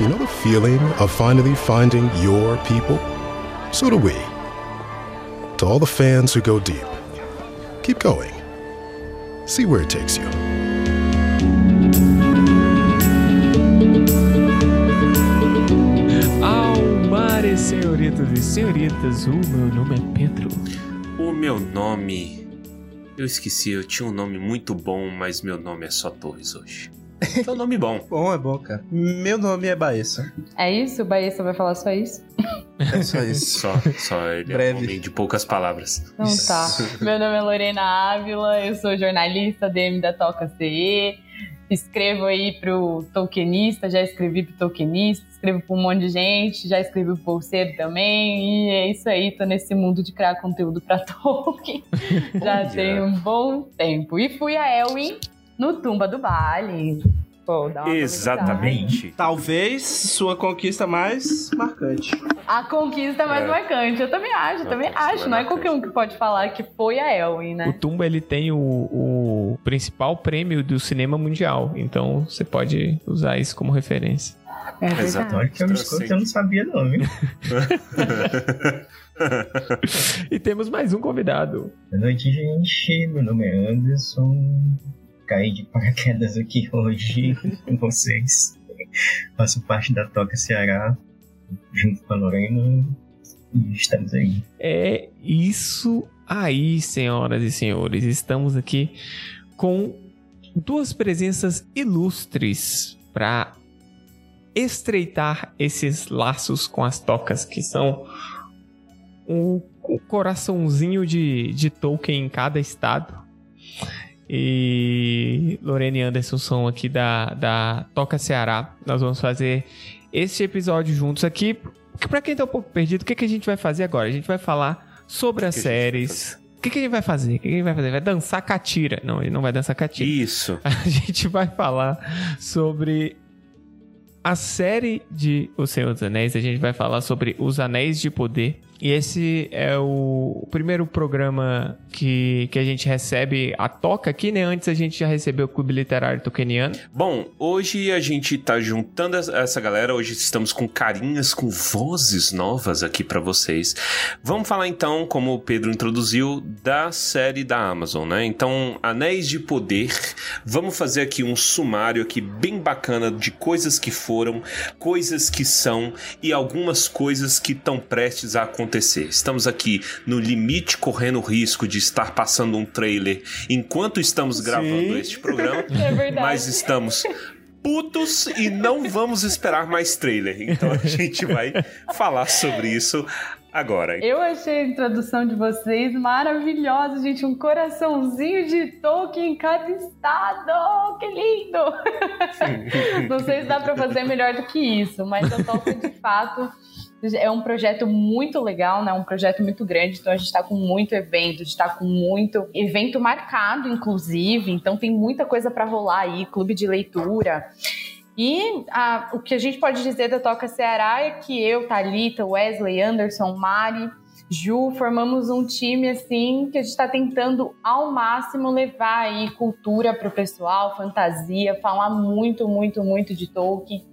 You know the feeling of finally finding your people? So do we. To all the fans who go deep, keep going. See where it takes you. Almares, senhoritas e senhoritas, o meu nome é Pedro. O meu nome. Eu esqueci, eu tinha um nome muito bom, mas meu nome é só Torres hoje. É um nome bom. Bom, é bom, cara. Meu nome é Baessa. É isso? O Baessa vai falar só isso? É só isso. Só, só ele é Breve. um homem de poucas palavras. Então tá. Meu nome é Lorena Ávila, eu sou jornalista DM da Toca CE. Escrevo aí pro Tolkienista, já escrevi pro Tolkienista, escrevo pra um monte de gente, já escrevi pro Bolseiro também. E é isso aí, tô nesse mundo de criar conteúdo pra Tolkien. já tem um bom tempo. E fui a Elwin no Tumba do Baile. Pô, dá uma Exatamente. Talvez sua conquista mais marcante. A conquista mais É. marcante, eu também acho, eu também acho. Não é marcante. qualquer um que pode falar que foi a Elwin, O né? Tumba ele tem o, o principal prêmio do cinema mundial, então você pode usar isso como referência. É verdade. Exato. Olha que eu me escuto, eu não sabia não, viu? E temos mais um convidado. Boa noite, gente. Meu nome é Anderson. Caí de paraquedas aqui hoje com vocês. Faço parte da Toca Ceará, junto com a Lorena. E estamos aí. É isso aí, senhoras e senhores. Estamos aqui com duas presenças ilustres para estreitar esses laços com as tocas, que são o, coraçãozinho de, de Tolkien em cada estado. E Lorena e Anderson são aqui da, da Toca Ceará. Nós vamos fazer este episódio juntos aqui. Pra quem tá um pouco perdido, o que, que a gente vai fazer agora? A gente vai falar sobre as que a gente vai séries. O que, que a gente vai fazer? O que, que a gente vai fazer? Vai dançar catira. Não, ele não vai dançar catira. Isso. A gente vai falar sobre a série de O Senhor dos Anéis. A gente vai falar sobre Os Anéis de Poder. E esse é o primeiro programa que, que a gente recebe a toca aqui, né? Antes a gente já recebeu o Clube Literário Tolkieniano. Bom, hoje a gente tá juntando essa- galera. Hoje estamos com carinhas, com vozes novas aqui pra vocês. Vamos falar então, como o Pedro introduziu, da série da Amazon, né? Então, Anéis de Poder. Vamos fazer aqui um sumário aqui bem bacana de coisas que foram, coisas que são e algumas coisas que estão prestes a acontecer. Estamos aqui no limite, correndo o risco de estar passando um trailer enquanto estamos gravando este programa. É verdade. Mas estamos putos e não vamos esperar mais trailer. Então a gente vai falar sobre isso agora. Eu achei a introdução de vocês maravilhosa, gente. Um coraçãozinho de Tolkien em cada estado. Que lindo! Não sei se dá pra fazer melhor do que isso, mas a Tolkien, de fato, é um projeto muito legal, né? Um projeto muito grande. Então a gente tá com muito evento, a gente tá com muito evento marcado, inclusive. Então tem muita coisa pra rolar aí, clube de leitura. E ah, o que a gente pode dizer da Toca Ceará é que eu, Thalita, Wesley, Anderson, Mari, Ju, formamos um time assim que a gente está tentando ao máximo levar aí cultura pro pessoal, fantasia, falar muito, muito, muito de Tolkien.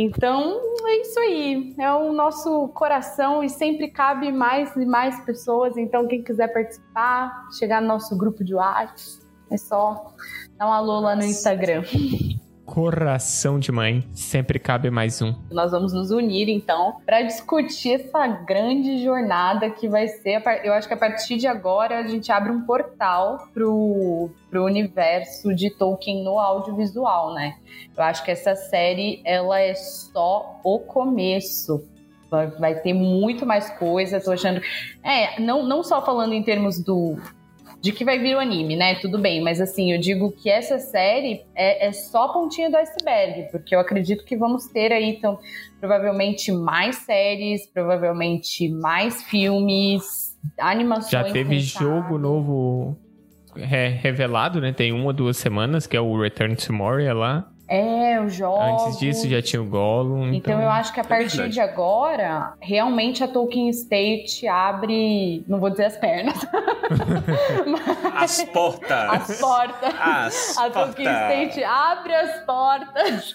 Então é isso aí, é o nosso coração e sempre cabe mais e mais pessoas. Então quem quiser participar, chegar no nosso grupo de WhatsApp, é só dar um alô lá no Instagram. Coração de mãe. Sempre cabe mais um. Nós vamos nos unir então para discutir essa grande jornada que vai ser. Eu acho que a partir de agora a gente abre um portal pro, pro universo de Tolkien no audiovisual, né? Eu acho que essa série ela é só o começo. Vai, vai ter muito mais coisa. Tô achando. É, não, não só falando em termos do. De que vai vir o anime, né? Tudo bem, mas assim, eu digo que essa série é, é só a pontinha do iceberg, porque eu acredito que vamos ter aí, então, provavelmente mais séries, provavelmente mais filmes, animações. Já teve jogo novo re- revelado, né? Tem uma, duas semanas, que é o Return to Moria lá. É, os jogos. Antes disso já tinha o Gollum. Então, Então, eu acho que a partir verdade. de agora, realmente a Tolkien State abre, não vou dizer as pernas, As portas! as portas. As A Tolkien! State abre as portas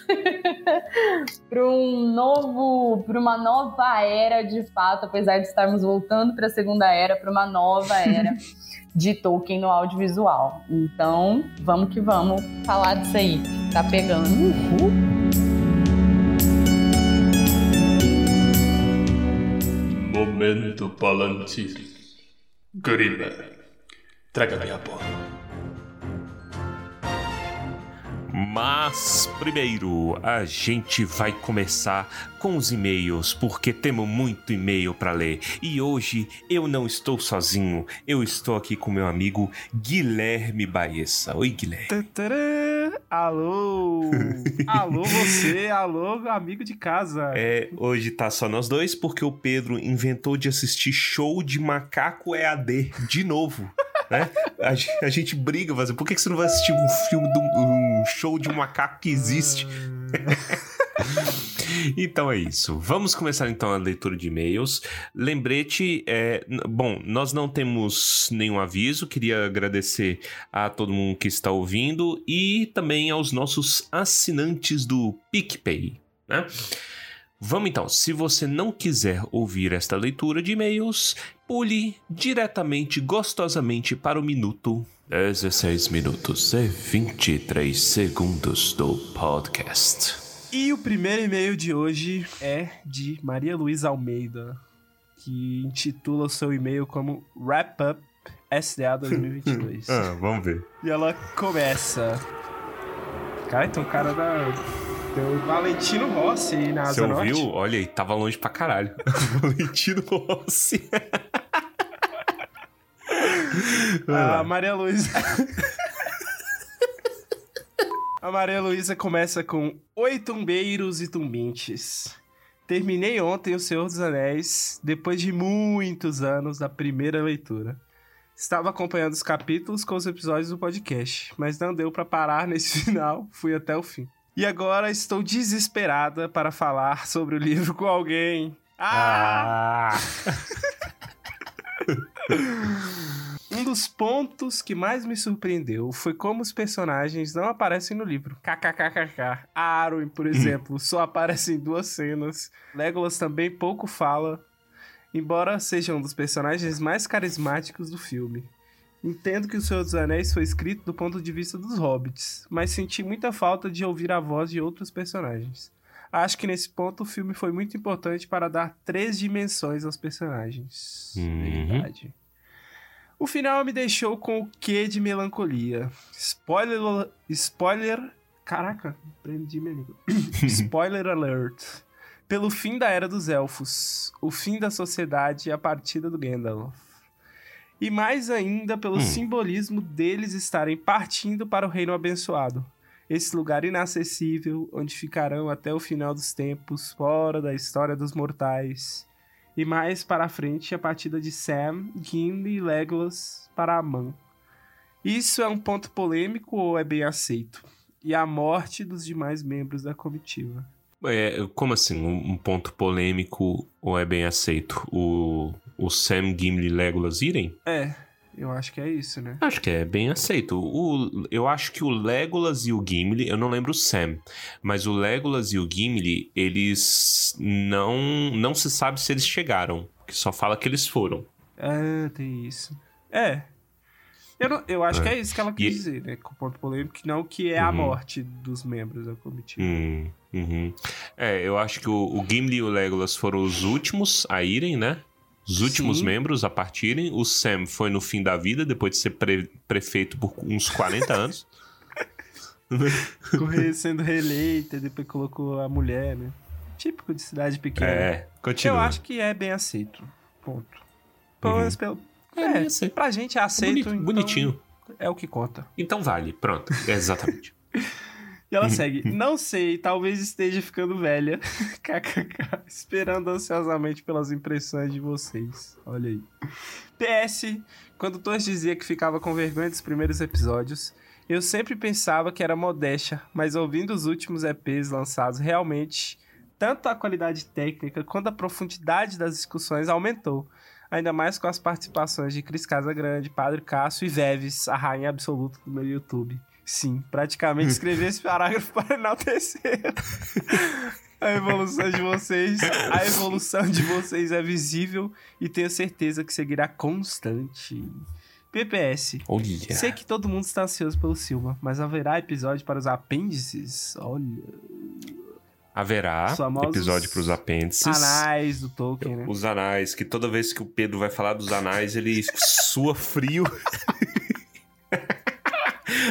para um novo, para uma nova era de fato, apesar de estarmos voltando para a segunda era, para uma nova era de Tolkien no audiovisual. Então, vamos que vamos falar disso aí. Tá pegando. Momento Palantir. Gorila, traga-me a bola. Mas primeiro a gente vai começar com os e-mails, porque temos muito e-mail para ler. E hoje eu não estou sozinho, eu estou aqui com meu amigo Guilherme Baessa. Oi, Guilherme. Alô! alô, você, alô, amigo de casa. É, hoje tá só nós dois, porque o Pedro inventou de assistir show de macaco EAD de novo. Né? A, gen- a gente briga, por que que você não vai assistir um filme, de um, show de macaco que existe? Então é isso. Vamos começar então a leitura de e-mails. Lembrete, é, bom, nós não temos nenhum aviso. Queria agradecer a todo mundo que está ouvindo e também aos nossos assinantes do PicPay, né? Vamos então, se você não quiser ouvir esta leitura de e-mails, pule diretamente, gostosamente para o minuto 16 minutos e 23 segundos do podcast. E o primeiro e-mail de hoje é de Maria Luísa Almeida, que intitula o seu e-mail como Wrap Up SDA 2022. Ah, vamos ver. E ela começa. Cara, então o cara da. Valentino Rossi aí na Você Asa Norte. ouviu? Olha aí, tava longe pra caralho. Valentino Rossi. Lá. A Maria Luísa. A Maria Luísa começa com Oi, tumbeiros e tumbintes. Terminei ontem O Senhor dos Anéis, depois de muitos anos da primeira leitura. Estava acompanhando os capítulos com os episódios do podcast, mas não deu pra parar nesse final, fui até o fim. E agora estou desesperada para falar sobre o livro com alguém. Ah! Um dos pontos que mais me surpreendeu foi como os personagens não aparecem no livro. KKKKK. Arwen, por exemplo, só aparece em duas cenas. Legolas também pouco fala, embora seja um dos personagens mais carismáticos do filme. Entendo que O Senhor dos Anéis foi escrito do ponto de vista dos hobbits, mas senti muita falta de ouvir a voz de outros personagens. Acho que nesse ponto o filme foi muito importante para dar três dimensões aos personagens. Uhum. Verdade. O final me deixou com o quê de melancolia. Spoiler. Spoiler. Caraca, prendi minha língua. Spoiler alert. Pelo fim da Era dos Elfos, o fim da sociedade e a partida do Gandalf. E mais ainda pelo Hum. simbolismo deles estarem partindo para o Reino Abençoado. Esse lugar inacessível, onde ficarão até o final dos tempos, fora da história dos mortais. E mais para frente a partida de Sam, Gimli e Legolas para Aman. Isso é um ponto polêmico ou é bem aceito? E a morte dos demais membros da comitiva. É, como assim, um, um ponto polêmico ou é bem aceito? O, o Sam, Gimli e Legolas irem? É, eu acho que é isso, né? Acho que é bem aceito. O, eu acho que o Legolas e o Gimli, eu não lembro o Sam, mas o Legolas e o Gimli, eles não não se sabe se eles chegaram, que só fala que eles foram. É, tem isso. É. Eu, não- eu acho É. que é isso que ela quis E- dizer, né? Com o ponto polêmico, que não que é a Uhum. morte dos membros da comitiva. Hum, uhum. É, eu acho que o, o Gimli e o Legolas foram os últimos a irem, né? Os últimos Sim. membros a partirem. O Sam foi no fim da vida, depois de ser pre- prefeito por uns 40 anos. Correr sendo reeleita, depois colocou a mulher, né? Típico de cidade pequena. É, continua. Eu acho que é bem aceito. Ponto. Pelo Uhum. menos pelo. É, É, pra gente é aceito. Bonito- então bonitinho. É o que conta. Então vale, pronto. Exatamente. E ela segue. Não sei, talvez esteja ficando velha. KKK. Esperando ansiosamente pelas impressões de vocês. Olha aí. PS, quando Torres dizia que ficava com vergonha dos primeiros episódios, Eu sempre pensava que era modéstia, mas ouvindo os últimos EPs lançados, realmente, tanto a qualidade técnica quanto a profundidade das discussões aumentou. Ainda mais com as participações de Cris Casagrande, Padre Cássio e Veves, a rainha absoluta do meu YouTube. Sim, praticamente escrevi esse parágrafo para enaltecer. A evolução de vocês, a evolução de vocês é visível e tenho certeza que seguirá constante. PPS. Olha. Sei que todo mundo está ansioso pelo Silva, mas haverá episódio para os apêndices? Olha. Haverá Os episódio pros apêndices. Anais do Tolkien, né? Os anais, que toda vez que o Pedro vai falar dos anais, ele sua frio.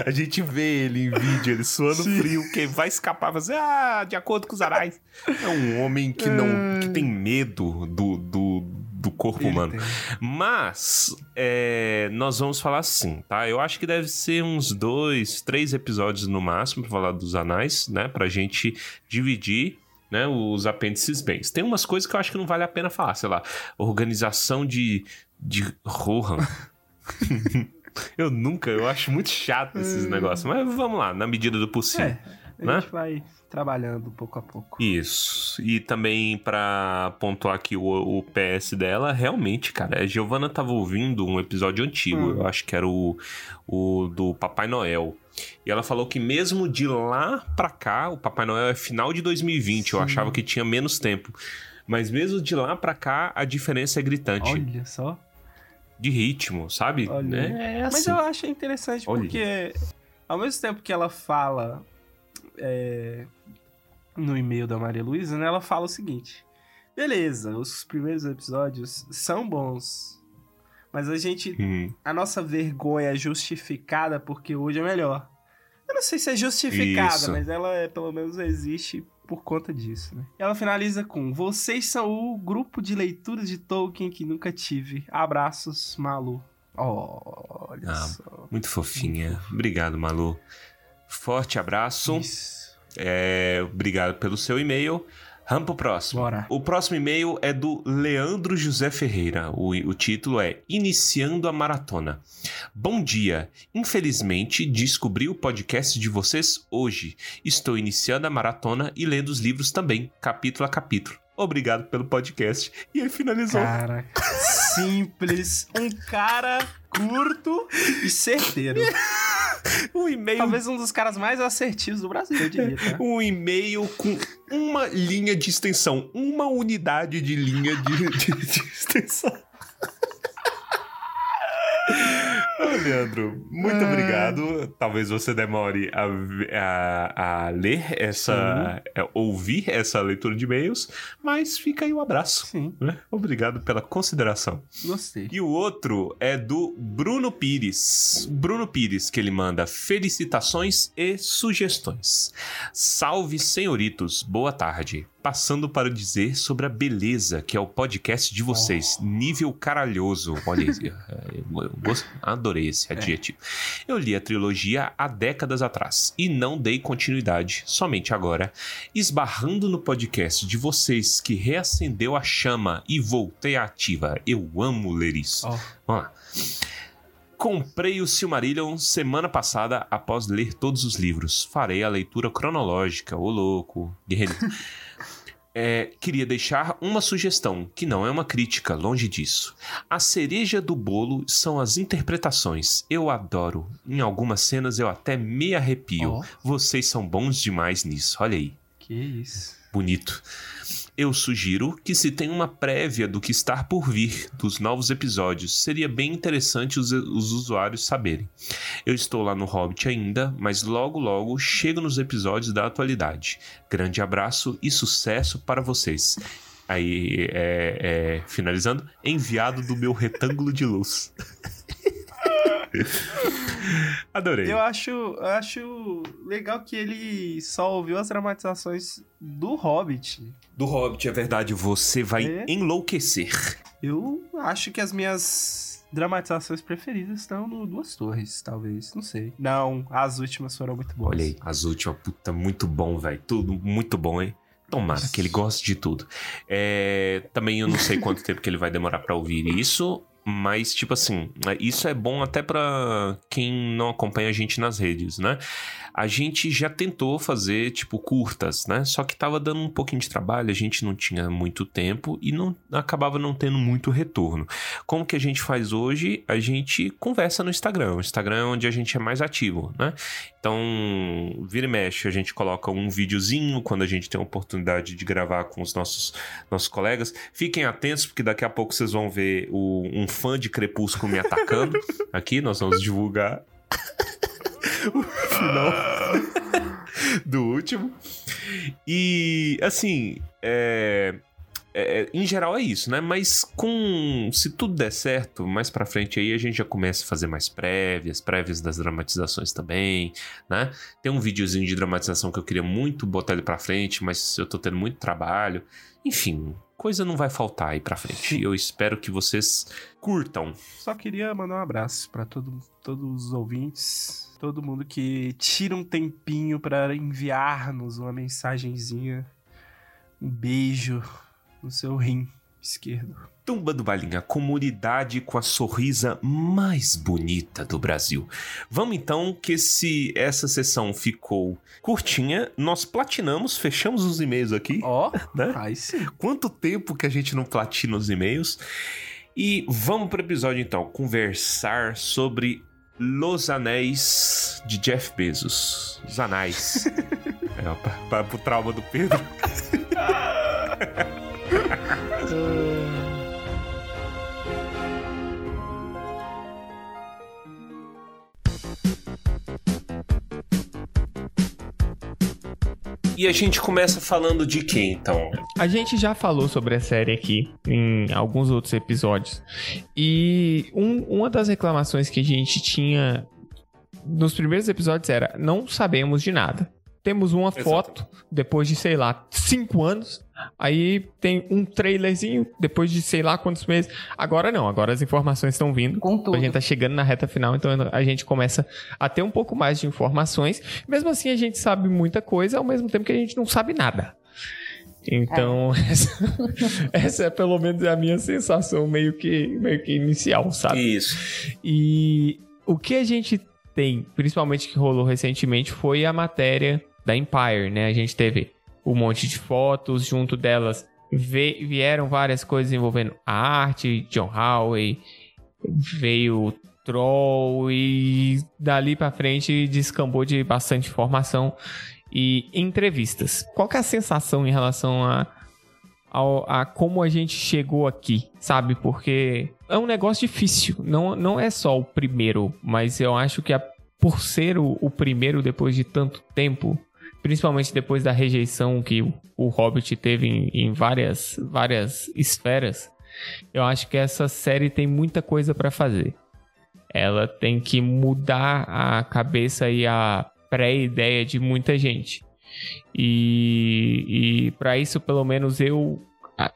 A gente vê ele em vídeo, ele suando frio, quem vai escapar vai dizer, ah, de acordo com os anais. É um homem que não que tem medo do, do, do corpo Ele humano. tem. Mas é, nós vamos falar assim, tá? Eu acho que deve ser uns dois, três episódios no máximo pra falar dos anais, né? Pra gente dividir. Né, os apêndices bens. Tem umas coisas que eu acho que não vale a pena falar, sei lá, organização de, de Rohan. eu nunca, eu acho muito chato esses negócios, mas vamos lá, na medida do possível. É, a né? gente vai trabalhando pouco a pouco. Isso. E também pra pontuar aqui o, o PS dela, realmente, cara, a Giovana tava ouvindo um episódio antigo, Hum. eu acho que era o, o do Papai Noel. E ela falou que mesmo de lá pra cá, o Papai Noel é final de 2020, eu Sim. achava que tinha menos tempo. Mas mesmo de lá pra cá, a diferença é gritante. Olha só. De ritmo, sabe? Olha. É, é Mas assim. eu acho interessante Olha. porque, ao mesmo tempo que ela fala é, no e-mail da Maria Luísa, né, ela fala o seguinte: beleza, os primeiros episódios são bons, mas a gente. Hum, A nossa vergonha é justificada porque hoje é melhor. Eu não sei se é justificada, Isso. mas ela é, pelo menos existe por conta disso, né? Ela finaliza com: Vocês são o grupo de leitura de Tolkien que nunca tive. Abraços, Malu. Olha Ah, só. muito fofinha. Obrigado, Malu. Forte abraço. Isso. É, obrigado pelo seu e-mail. Vamos pro próximo. Bora. O próximo e-mail é do Leandro José Ferreira. O, o título é Iniciando a Maratona. Bom dia. Infelizmente, descobri o podcast de vocês hoje. Estou iniciando a maratona e lendo os livros também, capítulo a capítulo. Obrigado pelo podcast. E ele finalizou. Cara, simples. Um cara curto e certeiro. Um e-mail Talvez um dos caras mais assertivos do Brasil, eu diria, tá? um e-mail com uma linha de extensão, uma unidade de linha de, de- de extensão. Ô, Leandro, muito obrigado. Talvez você demore a, a, a ler essa, é, ouvir essa leitura de e-mails, mas fica aí o abraço. Sim, né? Obrigado pela consideração. gostei. E o outro é do Bruno Pires. Bruno Pires, que ele manda felicitações e sugestões. Salve, senhoritos, boa tarde. Passando para dizer sobre a beleza que é o podcast de vocês, nível caralhoso. Olha isso, eu gost- adorei esse adjetivo. Eu li a trilogia há décadas atrás e não dei continuidade, somente agora, esbarrando no podcast de vocês que reacendeu a chama e voltei à ativa. Eu amo ler isso. Ó. Vamos lá. Comprei o Silmarillion semana passada após ler todos os livros. Farei a leitura cronológica, ô louco, guerreiro. É, queria deixar uma sugestão, que não é uma crítica, longe disso. A cereja do bolo são as interpretações. Eu adoro. Em algumas cenas eu até me arrepio. Ó. Vocês são bons demais nisso. Olha aí. Que isso. Bonito. Eu sugiro que se tenha uma prévia do que está por vir dos novos episódios. Seria bem interessante os, os usuários saberem. Eu estou lá no Hobbit ainda, mas logo logo chego nos episódios da atualidade. Grande abraço e sucesso para vocês. Aí, é, é, finalizando, enviado do meu retângulo de luz. Adorei. Eu acho, eu acho legal que ele só ouviu as dramatizações do Hobbit. Do Hobbit, é verdade, você vai É? enlouquecer. Eu acho que as minhas dramatizações preferidas estão no Duas Torres, talvez. Não sei. Não, as últimas foram muito boas. Olha aí, as últimas, puta, muito bom, velho. Tudo muito bom, hein? Tomara que ele goste de tudo. É, também eu não sei quanto tempo que ele vai demorar pra ouvir isso. Mas, tipo assim, isso é bom até para quem não acompanha a gente nas redes, né? A gente já tentou fazer, tipo, curtas, né? Só que tava dando um pouquinho de trabalho, a gente não tinha muito tempo e não acabava não tendo muito retorno. Como que a gente faz hoje? A gente conversa no Instagram. O Instagram é onde a gente é mais ativo, né? Então, vira e mexe, a gente coloca um videozinho quando a gente tem a oportunidade de gravar com os nossos, nossos colegas. Fiquem atentos, porque daqui a pouco vocês vão ver o, um fã de Crepúsculo me atacando. Aqui, nós vamos divulgar o final do último. E, assim, é, é, em geral é isso, né? Mas com se tudo der certo, mais para frente aí a gente já começa a fazer mais prévias, prévias das dramatizações também, né? Tem um videozinho de dramatização que eu queria muito botar ele para frente, mas eu tô tendo muito trabalho. Enfim, coisa não vai faltar aí pra frente. Eu espero que vocês curtam. Só queria mandar um abraço para todo, todos os ouvintes, todo mundo que tira um tempinho para enviar-nos uma mensagenzinha. Um beijo no seu rim esquerdo. Tumba do Balinha, a comunidade com a sorrisa mais bonita do Brasil. Vamos então que se essa sessão ficou curtinha, nós platinamos, fechamos os e-mails aqui. Ó, oh, né? aí sim. Quanto tempo que a gente não platina os e-mails? E vamos para o episódio então, conversar sobre Los Anéis de Jeff Bezos. Os Anéis. é, para o trauma do Pedro. E a gente começa falando de quem, então? A gente já falou sobre a série aqui em alguns outros episódios. E um, uma das reclamações que a gente tinha nos primeiros episódios era: não sabemos de nada. Temos uma Exato. foto depois de, sei lá, cinco anos. Aí tem um trailerzinho depois de sei lá quantos meses. Agora não, agora as informações estão vindo. Com tudo. A gente tá chegando na reta final, então a gente começa a ter um pouco mais de informações. Mesmo assim, a gente sabe muita coisa, ao mesmo tempo que a gente não sabe nada. Então, é. essa, essa, é pelo menos a minha sensação meio que, meio que inicial, sabe? Isso. E o que a gente tem, principalmente que rolou recentemente, foi a matéria da Empire, né? A gente teve um monte de fotos, junto delas vieram várias coisas envolvendo a arte, John Howe, veio Troll e dali para frente descambou de bastante informação e entrevistas. Qual é a sensação em relação a, a, a, como a gente chegou aqui, sabe? Porque é um negócio difícil. Não, não é só o primeiro, mas eu acho que a, por ser o, o primeiro depois de tanto tempo, principalmente depois da rejeição que o Hobbit teve em, em várias, várias esferas, eu acho que essa série tem muita coisa para fazer. Ela tem que mudar a cabeça e a pré-ideia de muita gente. E, e para isso, pelo menos eu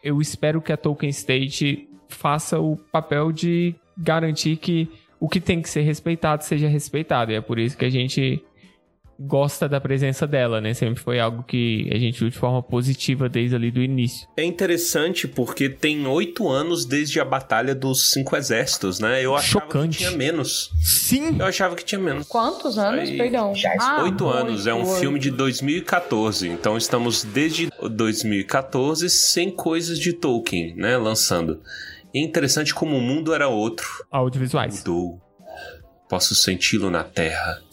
eu espero que a Tolkien State faça o papel de garantir que o que tem que ser respeitado seja respeitado. E é por isso que a gente gosta da presença dela, né? Sempre foi algo que a gente viu de forma positiva desde ali do início. É interessante porque tem oito anos desde a Batalha dos Cinco Exércitos, né? Eu achava Chocante. que tinha menos. Sim! Eu achava que tinha menos. Quantos anos, Aí... perdão? Ah, oito anos. É um filme de 2014. Então estamos desde 2014 sem coisas de Tolkien, né? Lançando. É interessante como o mundo era outro. Audiovisuais. Mudou. Posso senti-lo na terra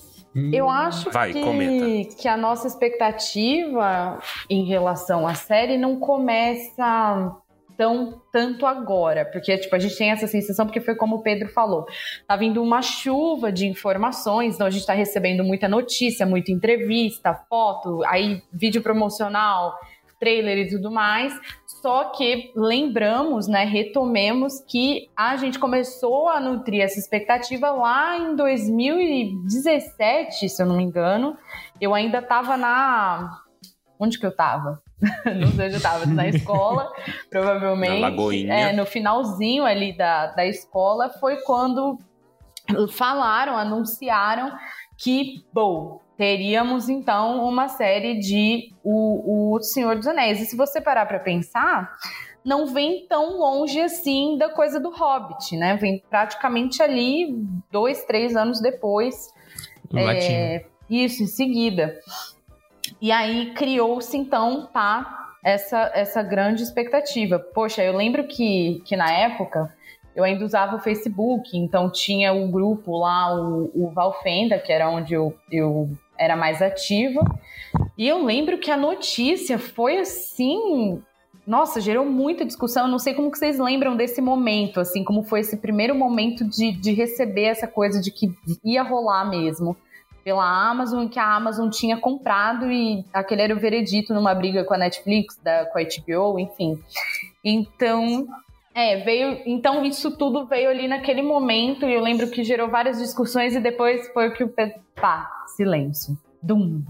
eu acho Vai, que, que a nossa expectativa em relação à série não começa tão tanto agora, porque tipo a gente tem essa sensação porque foi como o Pedro falou, tá vindo uma chuva de informações, então a gente tá recebendo muita notícia, muita entrevista, foto, aí vídeo promocional, trailer e tudo mais. Só que lembramos, né, retomemos que a gente começou a nutrir essa expectativa lá em 2017, se eu não me engano. Eu ainda estava na. Onde que eu estava? não sei onde eu estava, na escola, provavelmente. Na Lagoinha. É, no finalzinho ali da, da escola foi quando falaram, anunciaram que, bom, teríamos então uma série de o, o Senhor dos Anéis. E se você parar para pensar, não vem tão longe assim da coisa do Hobbit, né? Vem praticamente ali dois, três anos depois. Do É, isso, em seguida. E aí criou-se então, tá, essa, essa grande expectativa. Poxa, eu lembro que, que na época eu ainda usava o Facebook, então tinha o grupo lá, o, o Valfenda, que era onde eu, eu era mais ativa. E eu lembro que a notícia foi assim. Nossa, gerou muita discussão. Eu não sei como que vocês lembram desse momento, assim, como foi esse primeiro momento de, de receber essa coisa de que ia rolar mesmo pela Amazon, que a Amazon tinha comprado e aquele era o veredito numa briga com a Netflix, da, com a HBO, enfim. Então, é, veio. Então, isso tudo veio ali naquele momento, e eu lembro que gerou várias discussões, e depois foi o que o Pedro. Pá, silêncio. Dum.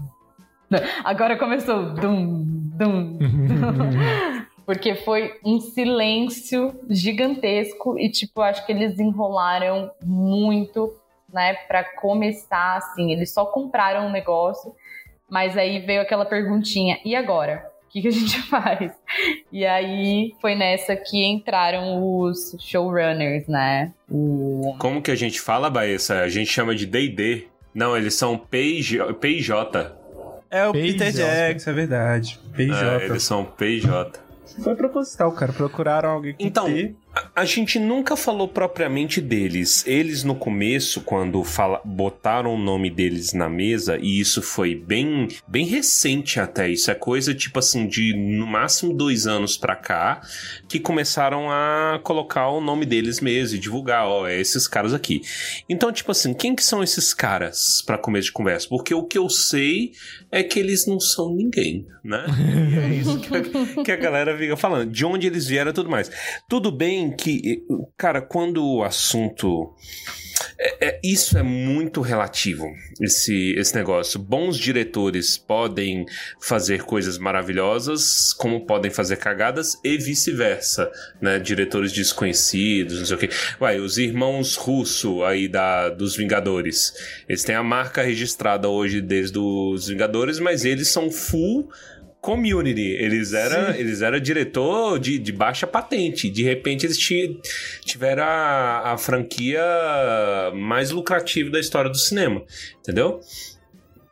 Agora começou. Dum, dum, dum. Porque foi um silêncio gigantesco e, tipo, acho que eles enrolaram muito, né, para começar, assim. Eles só compraram o negócio, mas aí veio aquela perguntinha: e agora? O que, que a gente faz? E aí foi nessa que entraram os showrunners, né? O... Como que a gente fala, Baessa? A gente chama de D&D. Não, eles são PJ. PJ. É o PJ. Peter Jackson, é verdade. PJ. É, eles são PJ. Foi proposital, cara. Procuraram alguém que Então, P. A, gente nunca falou propriamente deles. Eles, no começo, quando fala, botaram o nome deles na mesa, e isso foi bem, bem recente até. Isso é coisa, tipo assim, de no máximo dois anos pra cá, que começaram a colocar o nome deles mesmo e divulgar, ó, é esses caras aqui. Então, tipo assim, quem que são esses caras pra começo de conversa? Porque o que eu sei é que eles não são ninguém, né? E é isso que a, que a galera fica falando. De onde eles vieram e tudo mais. Tudo bem que, cara, quando o assunto. É, é- isso é muito relativo, esse, esse negócio. Bons diretores podem fazer coisas maravilhosas, como podem fazer cagadas, e vice-versa, né? Diretores desconhecidos, não sei o quê. Uai, os irmãos Russo aí da, dos Vingadores. Eles têm a marca registrada hoje desde os Vingadores, mas eles são full community. Eles eram, eles eram diretor de, de baixa patente. De repente eles ti- tiveram a, a franquia mais lucrativa da história do cinema. Entendeu?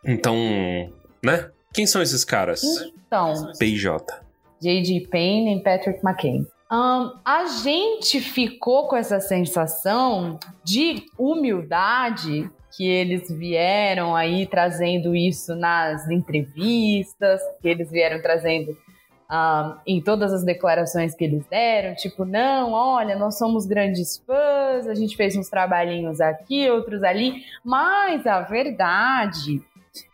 Então, né? Quem são esses caras? Então, PJ. J.D. Payne e Patrick McCain. Ahn, a gente ficou com essa sensação de humildade que eles vieram aí trazendo isso nas entrevistas, que eles vieram trazendo em todas as declarações que eles deram, tipo, não, olha, nós somos grandes fãs, a gente fez uns trabalhinhos aqui, outros ali, mas a verdade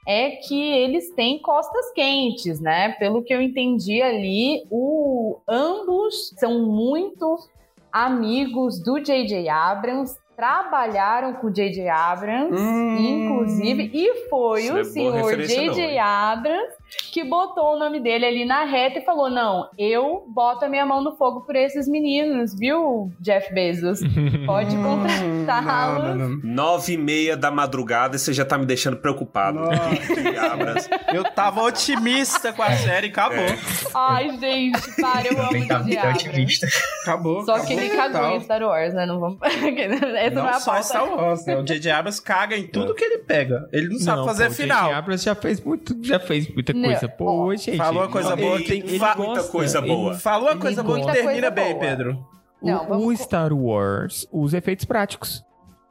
é que eles têm costas quentes, né? Pelo que eu entendi ali, o, ambos são muito amigos do J.J. Abrams, trabalharam com o J.J. Abrams, Hum. inclusive, e foi o é senhor J.J. Abrams que botou o nome dele ali na reta e falou: Não, eu boto a minha mão no fogo por esses meninos, viu, Jeff Bezos? Pode Hum, contratá-los. Nove e meia da madrugada e você já tá me deixando preocupado. Eu tava otimista com a série e acabou. É. Ai, gente, para, eu amo Abrams. otimista. Acabou. Só que acabou ele cagou em Star Wars, né? Não vamos. Essa não, é Não a só pauta. Star Wars, né? O J.J. Abrams caga em tudo que ele pega. Ele não, sabe Não, fazer pô, final. J.J. Abrams já fez muito, já fez muita Não, coisa. Pô, ó, gente. falou uma coisa boa, ele, tem ele fa- muita coisa boa. ele- Falou uma coisa boa que termina bem, boa. Pedro. Não, o, vamos- o Star Wars usa efeitos práticos.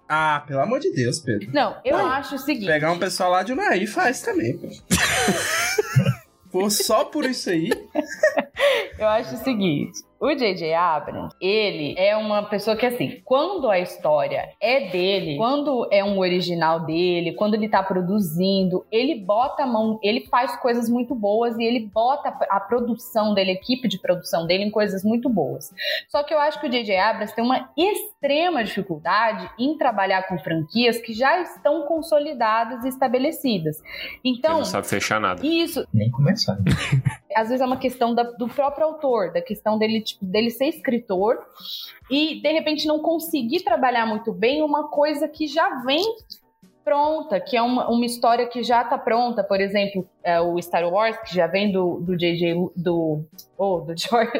Ah, pelo amor de Deus, Pedro. Não, eu Não, acho o seguinte. Pegar um pessoal lá de Unaí faz também, pô. Pô, só por isso aí. Eu acho o seguinte. O J.J. Abrams, ele é uma pessoa que, assim, quando a história é dele, quando é um original dele, quando ele tá produzindo, ele bota a mão, ele faz coisas muito boas e ele bota a produção dele, a equipe de produção dele em coisas muito boas. Só que eu acho que o J.J. Abrams tem uma extrema dificuldade em trabalhar com franquias que já estão consolidadas e estabelecidas. Ele Então, não sabe fechar nada. isso, Nem começar. às vezes é uma questão da- do próprio autor, da questão dele, tipo, dele ser escritor e de repente não conseguir trabalhar muito bem uma coisa que já vem pronta, que é uma, uma história que já tá pronta, por exemplo, é, o Star Wars, que já vem do, do JJ, do, oh, do George,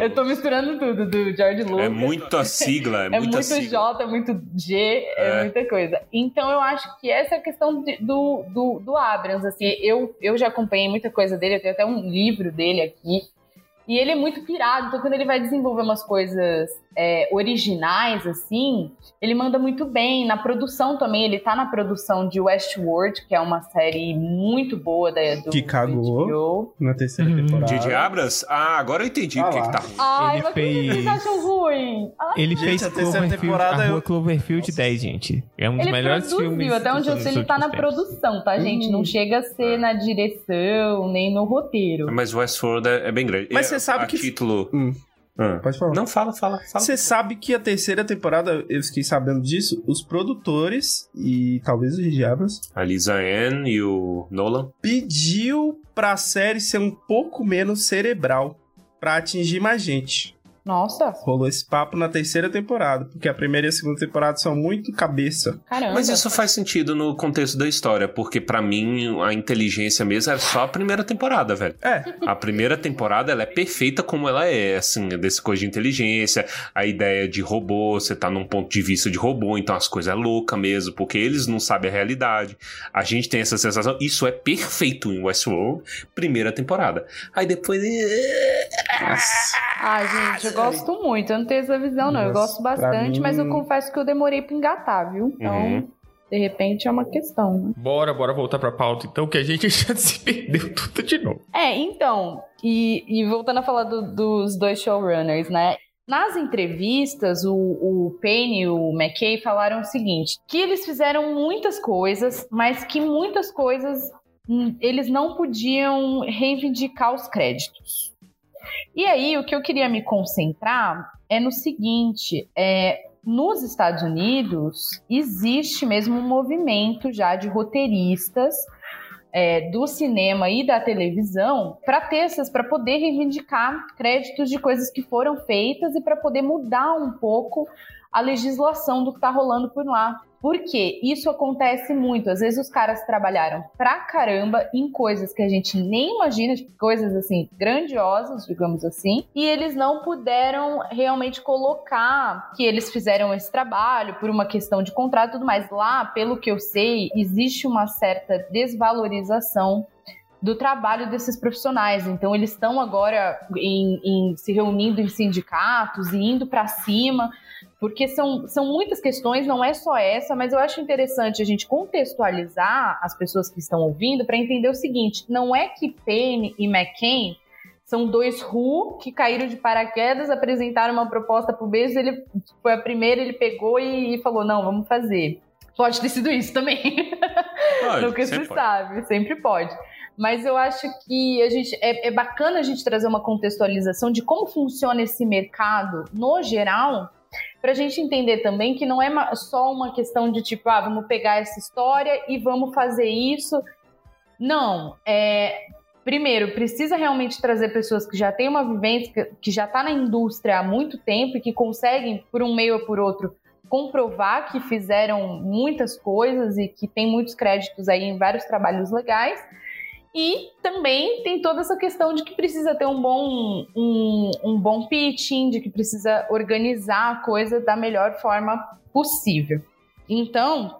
eu tô misturando tudo, do George Lucas. É muita sigla, é, É muita muito sigla. J, é muito G, é, É. muita coisa. Então eu acho que essa é a questão de- do, do, do Abrams, assim, eu, eu já acompanhei muita coisa dele, eu tenho até um livro dele aqui, e ele é muito pirado, então quando ele vai desenvolver umas coisas é, originais, assim, ele manda muito bem. Na produção também, ele tá na produção de Westworld, que é uma série muito boa da, do Que cagou. HBO. Na terceira Uhum. temporada. Didi Abras? Ah, agora eu entendi Ah por que tá ruim. Ai, Ele fez- vocês acham ruim? Ai, Ele Gente, fez a terceira Cloverfield, temporada a rua eu- Cloverfield Nossa. 10, gente. É um dos Ele melhores produziu, filmes. até onde eu sei, ele tá na tempos. produção, tá, gente? Não Hum. chega a ser na direção, nem no roteiro. Mas Westworld é, é bem grande. Mas É, você sabe a que- título... Hum. Ah. Pode falar. Não, fala, fala, fala. Você sabe que a terceira temporada, eu fiquei sabendo disso, os produtores e talvez os diabos A Lisa Ann e o Nolan. pediu pra série ser um pouco menos cerebral pra atingir mais gente. Nossa, Rolou esse papo na terceira temporada, porque a primeira e a segunda temporada são muito cabeça. caramba. Mas isso faz sentido no contexto da história, porque pra mim a inteligência mesmo é só a primeira temporada, velho. É, A primeira temporada ela é perfeita como ela é, assim, desse coisa de inteligência, a ideia de robô, você tá num ponto de vista de robô, então as coisas é louca mesmo, porque eles não sabem a realidade. A gente tem essa sensação, isso é perfeito em Westworld, primeira temporada. Aí depois nossa. Ai, gente, eu gosto muito. Eu não tenho essa visão, não. Eu Nossa, gosto bastante, mim- mas eu confesso que eu demorei pra engatar, viu? Então, Uhum. de repente, é uma questão, né? Bora, bora voltar pra pauta, então, que a gente já se perdeu tudo de novo. É, então, e, e voltando a falar do- dos dois showrunners, né? Nas entrevistas, o, o Payne e o McKay falaram o seguinte: que eles fizeram muitas coisas, mas que muitas coisas hum, eles não podiam reivindicar os créditos. E aí, o que eu queria me concentrar é no seguinte: é, nos Estados Unidos existe mesmo um movimento já de roteiristas é, do cinema e da televisão para ter essas, para poder reivindicar créditos de coisas que foram feitas e para poder mudar um pouco a legislação do que está rolando por lá. Porque isso acontece muito. Às vezes os caras trabalharam pra caramba em coisas que a gente nem imagina, tipo, coisas assim grandiosas, digamos assim, e eles não puderam realmente colocar que eles fizeram esse trabalho por uma questão de contrato e tudo mais. Lá, pelo que eu sei, existe uma certa desvalorização do trabalho desses profissionais. Então, eles estão agora em, em- se reunindo em sindicatos e indo para cima, porque são, são muitas questões, não é só essa, mas eu acho interessante a gente contextualizar as pessoas que estão ouvindo para entender o seguinte: não é que Payne e McCain são dois Who que caíram de paraquedas, apresentaram uma proposta pro Bezos, ele foi a primeira, ele pegou e, e falou: não, vamos fazer. Pode ter sido isso também. Pode, Nunca se sabe, sempre pode. Mas eu acho que a gente é, é bacana a gente trazer uma contextualização de como funciona esse mercado no geral, para a gente entender também que não é só uma questão de tipo, ah, vamos pegar essa história e vamos fazer isso. Não, é, primeiro, precisa realmente trazer pessoas que já têm uma vivência, que já está na indústria há muito tempo e que conseguem, por um meio ou por outro, comprovar que fizeram muitas coisas e que tem muitos créditos aí em vários trabalhos legais. E também tem toda essa questão de que precisa ter um bom, um, um bom pitching, de que precisa organizar a coisa da melhor forma possível. Então,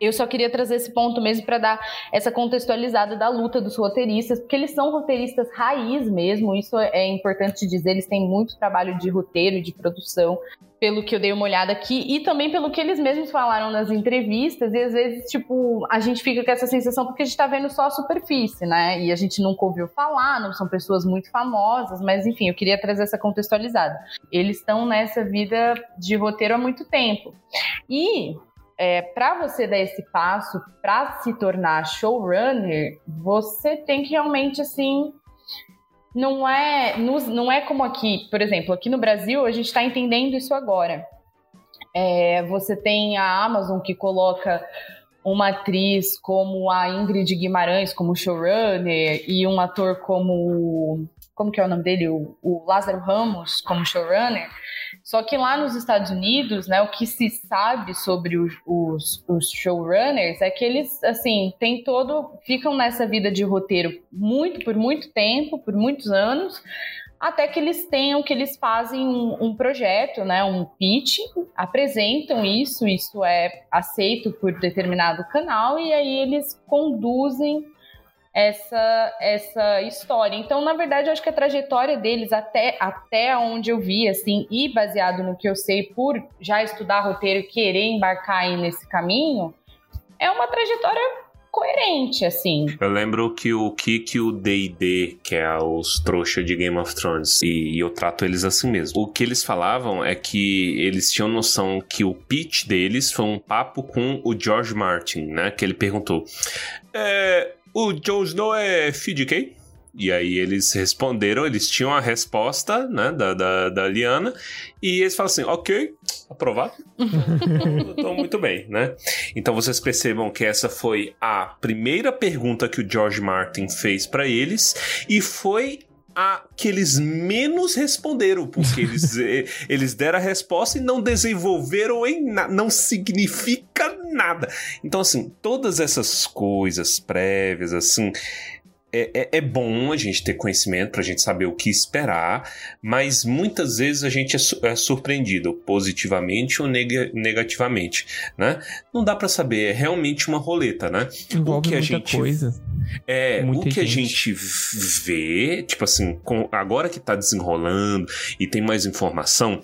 eu só queria trazer esse ponto mesmo para dar essa contextualizada da luta dos roteiristas, porque eles são roteiristas raiz mesmo, isso é importante dizer, eles têm muito trabalho de roteiro de produção, pelo que eu dei uma olhada aqui, e também pelo que eles mesmos falaram nas entrevistas, e às vezes, tipo, a gente fica com essa sensação porque a gente tá vendo só a superfície, né? E a gente nunca ouviu falar, não são pessoas muito famosas, mas enfim, eu queria trazer essa contextualizada. Eles estão nessa vida de roteiro há muito tempo. E é, para você dar esse passo para se tornar showrunner, você tem que realmente assim. Não é, não é como aqui, por exemplo, aqui no Brasil a gente está entendendo isso agora. É, você tem a Amazon que coloca uma atriz como a Ingrid Guimarães como showrunner e um ator como como que é o nome dele? O, o Lázaro Ramos como showrunner. Só que lá nos Estados Unidos, né, o que se sabe sobre os, os, os, showrunners é que eles, assim, tem todo, ficam nessa vida de roteiro muito por muito tempo, por muitos anos, até que eles tenham, que eles fazem um, um, projeto, né, um pitch, apresentam isso, isso é aceito por determinado canal e aí eles conduzem essa essa história. Então, na verdade, eu acho que a trajetória deles até até onde eu vi assim, e baseado no que eu sei por já estudar roteiro e querer embarcar aí nesse caminho, é uma trajetória coerente, assim. Eu lembro que o Kik e o D&D, que é os trouxa de Game of Thrones, e eu trato eles assim mesmo. O que eles falavam é que eles tinham noção que o pitch deles foi um papo com o George Martin, né? Que ele perguntou: é, o Jon Snow é filho de quem? E aí eles responderam, eles tinham a resposta, né, da, da, da Liana, e eles falam assim, ok, aprovado. Então, muito bem, né? Então vocês percebam que essa foi a primeira pergunta que o George Martin fez para eles, e foi a que eles menos responderam, porque eles, eh, eles deram a resposta e não desenvolveram em nada, não significa nada. Então, assim, todas essas coisas prévias, assim, é, é, é, bom a gente ter conhecimento para a gente saber o que esperar, mas muitas vezes a gente é, su é surpreendido positivamente ou neg negativamente, né? Não dá para saber, é realmente uma roleta, né? Envolve o que a gente coisa. É, Muita o que gente. a gente vê, tipo assim, com, agora que tá desenrolando e tem mais informação,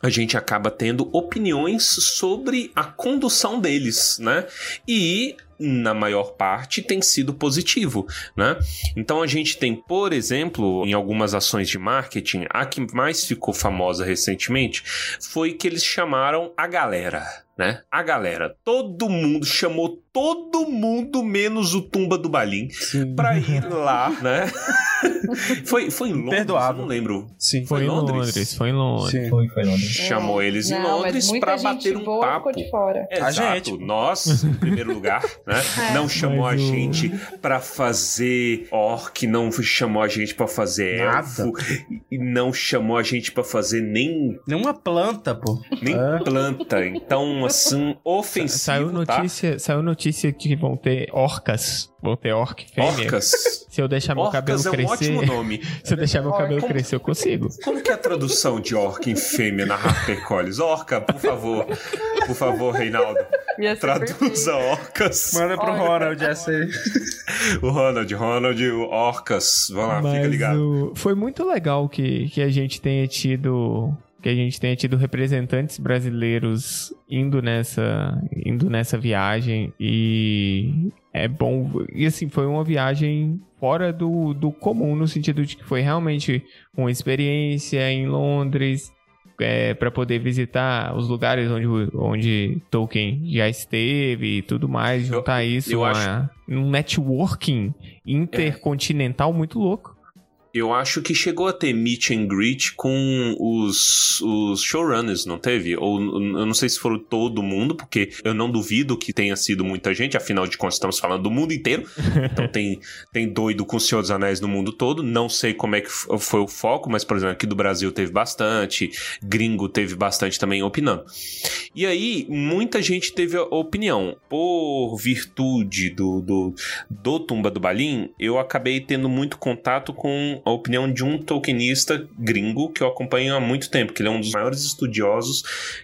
a gente acaba tendo opiniões sobre a condução deles, né? E na maior parte, tem sido positivo, né? Então a gente tem, por exemplo, em algumas ações de marketing, a que mais ficou famosa recentemente foi que eles chamaram a galera, né? A galera, todo mundo chamou todo mundo menos o Tumba do Balim para ir lá, né? foi, foi em Londres, Perdoável. não lembro. Sim, foi, foi em Londres. Londres. Foi em Londres. Sim. Foi, foi em Londres. Chamou eles em Londres para bater um papo. De fora. Exato. A gente. Nós, em primeiro lugar, né? É. Não chamou Mas a gente para fazer orc, não chamou a gente para fazer Nada. elfo, e não chamou a gente para fazer nem nem uma planta, pô. Nem é. planta. Então, assim, ofensivo, saiu tá? notícia, tá? saiu notícia que vão ter orcas Vou ter orc fêmea. Orcas. Se eu deixar meu Orcas cabelo é um crescer. ótimo nome. Se eu deixar meu cabelo como, crescer, eu consigo. Como que é a tradução de orc em fêmea na HarperCollins? Orca, por favor. Por favor, Reinaldo. Traduza orcas. Manda pro Ronald essa aí. o Ronald, Ronald, orcas. Vamos lá, Mas fica ligado. O... Foi muito legal que, que a gente tenha tido que a gente tenha tido representantes brasileiros indo nessa indo nessa viagem e é bom e assim foi uma viagem fora do, do comum no sentido de que foi realmente uma experiência em Londres é, para poder visitar os lugares onde, onde Tolkien já esteve e tudo mais juntar eu, isso eu a, acho... um networking intercontinental é. muito louco eu acho que chegou a ter meet and greet com os, os showrunners, não teve? Ou eu não sei se foram todo mundo, porque eu não duvido que tenha sido muita gente, afinal de contas estamos falando do mundo inteiro. Então tem, tem doido com o Senhor dos Anéis no mundo todo. Não sei como é que foi o foco, mas, por exemplo, aqui do Brasil teve bastante, gringo teve bastante também opinando. E aí, muita gente teve a opinião. Por virtude do, do, do Tumba do Balim, eu acabei tendo muito contato com a opinião de um tolkienista gringo que eu acompanho há muito tempo, que ele é um dos maiores estudiosos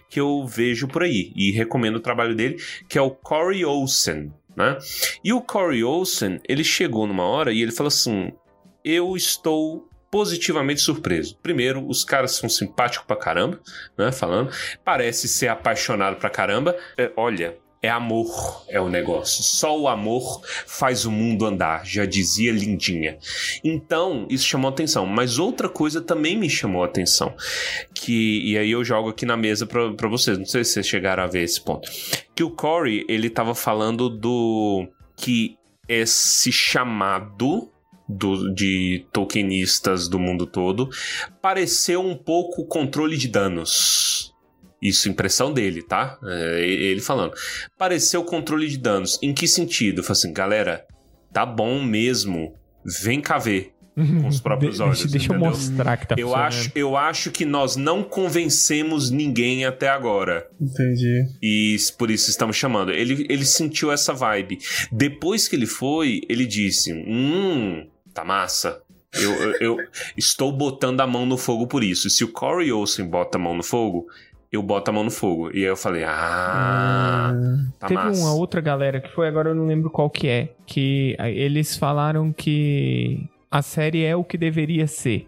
que eu vejo por aí e recomendo o trabalho dele, que é o Corey Olsen, né? E o Corey Olsen, ele chegou numa hora e ele falou assim: "Eu estou positivamente surpreso. Primeiro, os caras são simpáticos pra caramba, né? Falando, parece ser apaixonado pra caramba. É, olha, é amor, é o negócio. Só o amor faz o mundo andar, já dizia Lindinha. Então, isso chamou atenção. Mas outra coisa também me chamou atenção. Que, e aí eu jogo aqui na mesa para vocês. Não sei se vocês chegaram a ver esse ponto. Que o Corey, ele tava falando do. Que esse chamado do, de Tolkienistas do mundo todo pareceu um pouco controle de danos isso, impressão dele, tá? É, ele falando. Pareceu controle de danos. Em que sentido? Eu falei assim, galera, tá bom mesmo. Vem cá ver. com os próprios De- olhos. deixa, deixa eu mostrar que tá Eu acho, eu acho que nós não convencemos ninguém até agora. Entendi. E por isso estamos chamando. Ele, ele sentiu essa vibe. Depois que ele foi, ele disse: Hum, tá massa. Eu, eu, eu estou botando a mão no fogo por isso. Se o Corey Olsen bota a mão no fogo, eu boto a mão no fogo. E aí eu falei: Ah, tá Teve massa. uma outra galera que foi, agora eu não lembro qual que é, que ah, eles falaram que a série é o que deveria ser.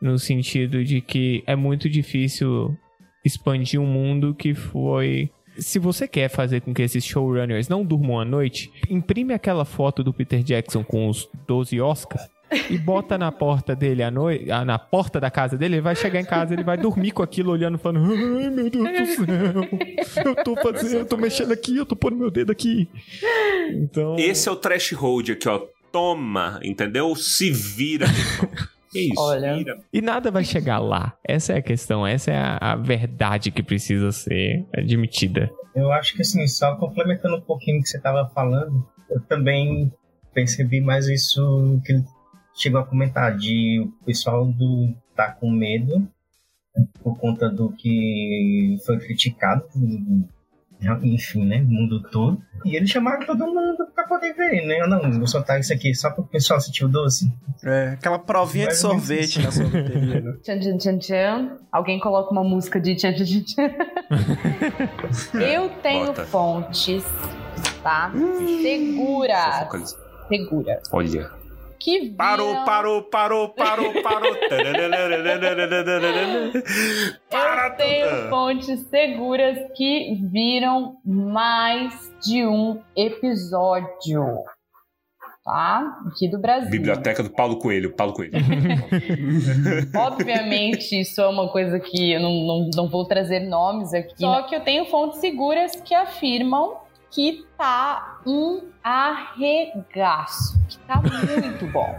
No sentido de que é muito difícil expandir um mundo que foi. Se você quer fazer com que esses showrunners não durmam à noite, imprime aquela foto do Peter Jackson com os 12 Oscars e bota na porta dele à noite, ah, na porta da casa dele, ele vai chegar em casa, ele vai dormir com aquilo olhando falando: "Ai, meu Deus do céu. Eu tô fazendo, eu tô mexendo aqui, eu tô pondo meu dedo aqui". Então, Esse é o trash hold aqui, ó. Toma, entendeu? Se vira. isso? Olha. Vira. e nada vai chegar lá. Essa é a questão, essa é a, a verdade que precisa ser admitida. Eu acho que assim, só complementando um pouquinho o que você estava falando, eu também percebi mais isso que ele chegou a comentar, de o pessoal do tá com medo por conta do que foi criticado, enfim, né, o mundo todo. E eles chamaram todo mundo pra poder ver, né? Eu não, vou soltar isso aqui só pro pessoal sentir o doce. É, aquela provinha de ou menos sorvete na sorveteria, né? Tchan, tchan, tchan, tchan. Alguém coloca uma música de tchan, tchan, tchan, tchan. Eu tenho Bota. fontes, tá? Seguras. focaliza. Seguras. Olha. Que viram... Parou, parou, parou, parou, parou. Para Eu tenho fontes seguras que viram mais de um episódio. Tá? Aqui do Brasil. Biblioteca do Paulo Coelho, Paulo Coelho. Obviamente, isso é uma coisa que eu não, não, não vou trazer nomes aqui. Só que eu tenho fontes seguras que afirmam que tá um arregaço. Que tá muito bom.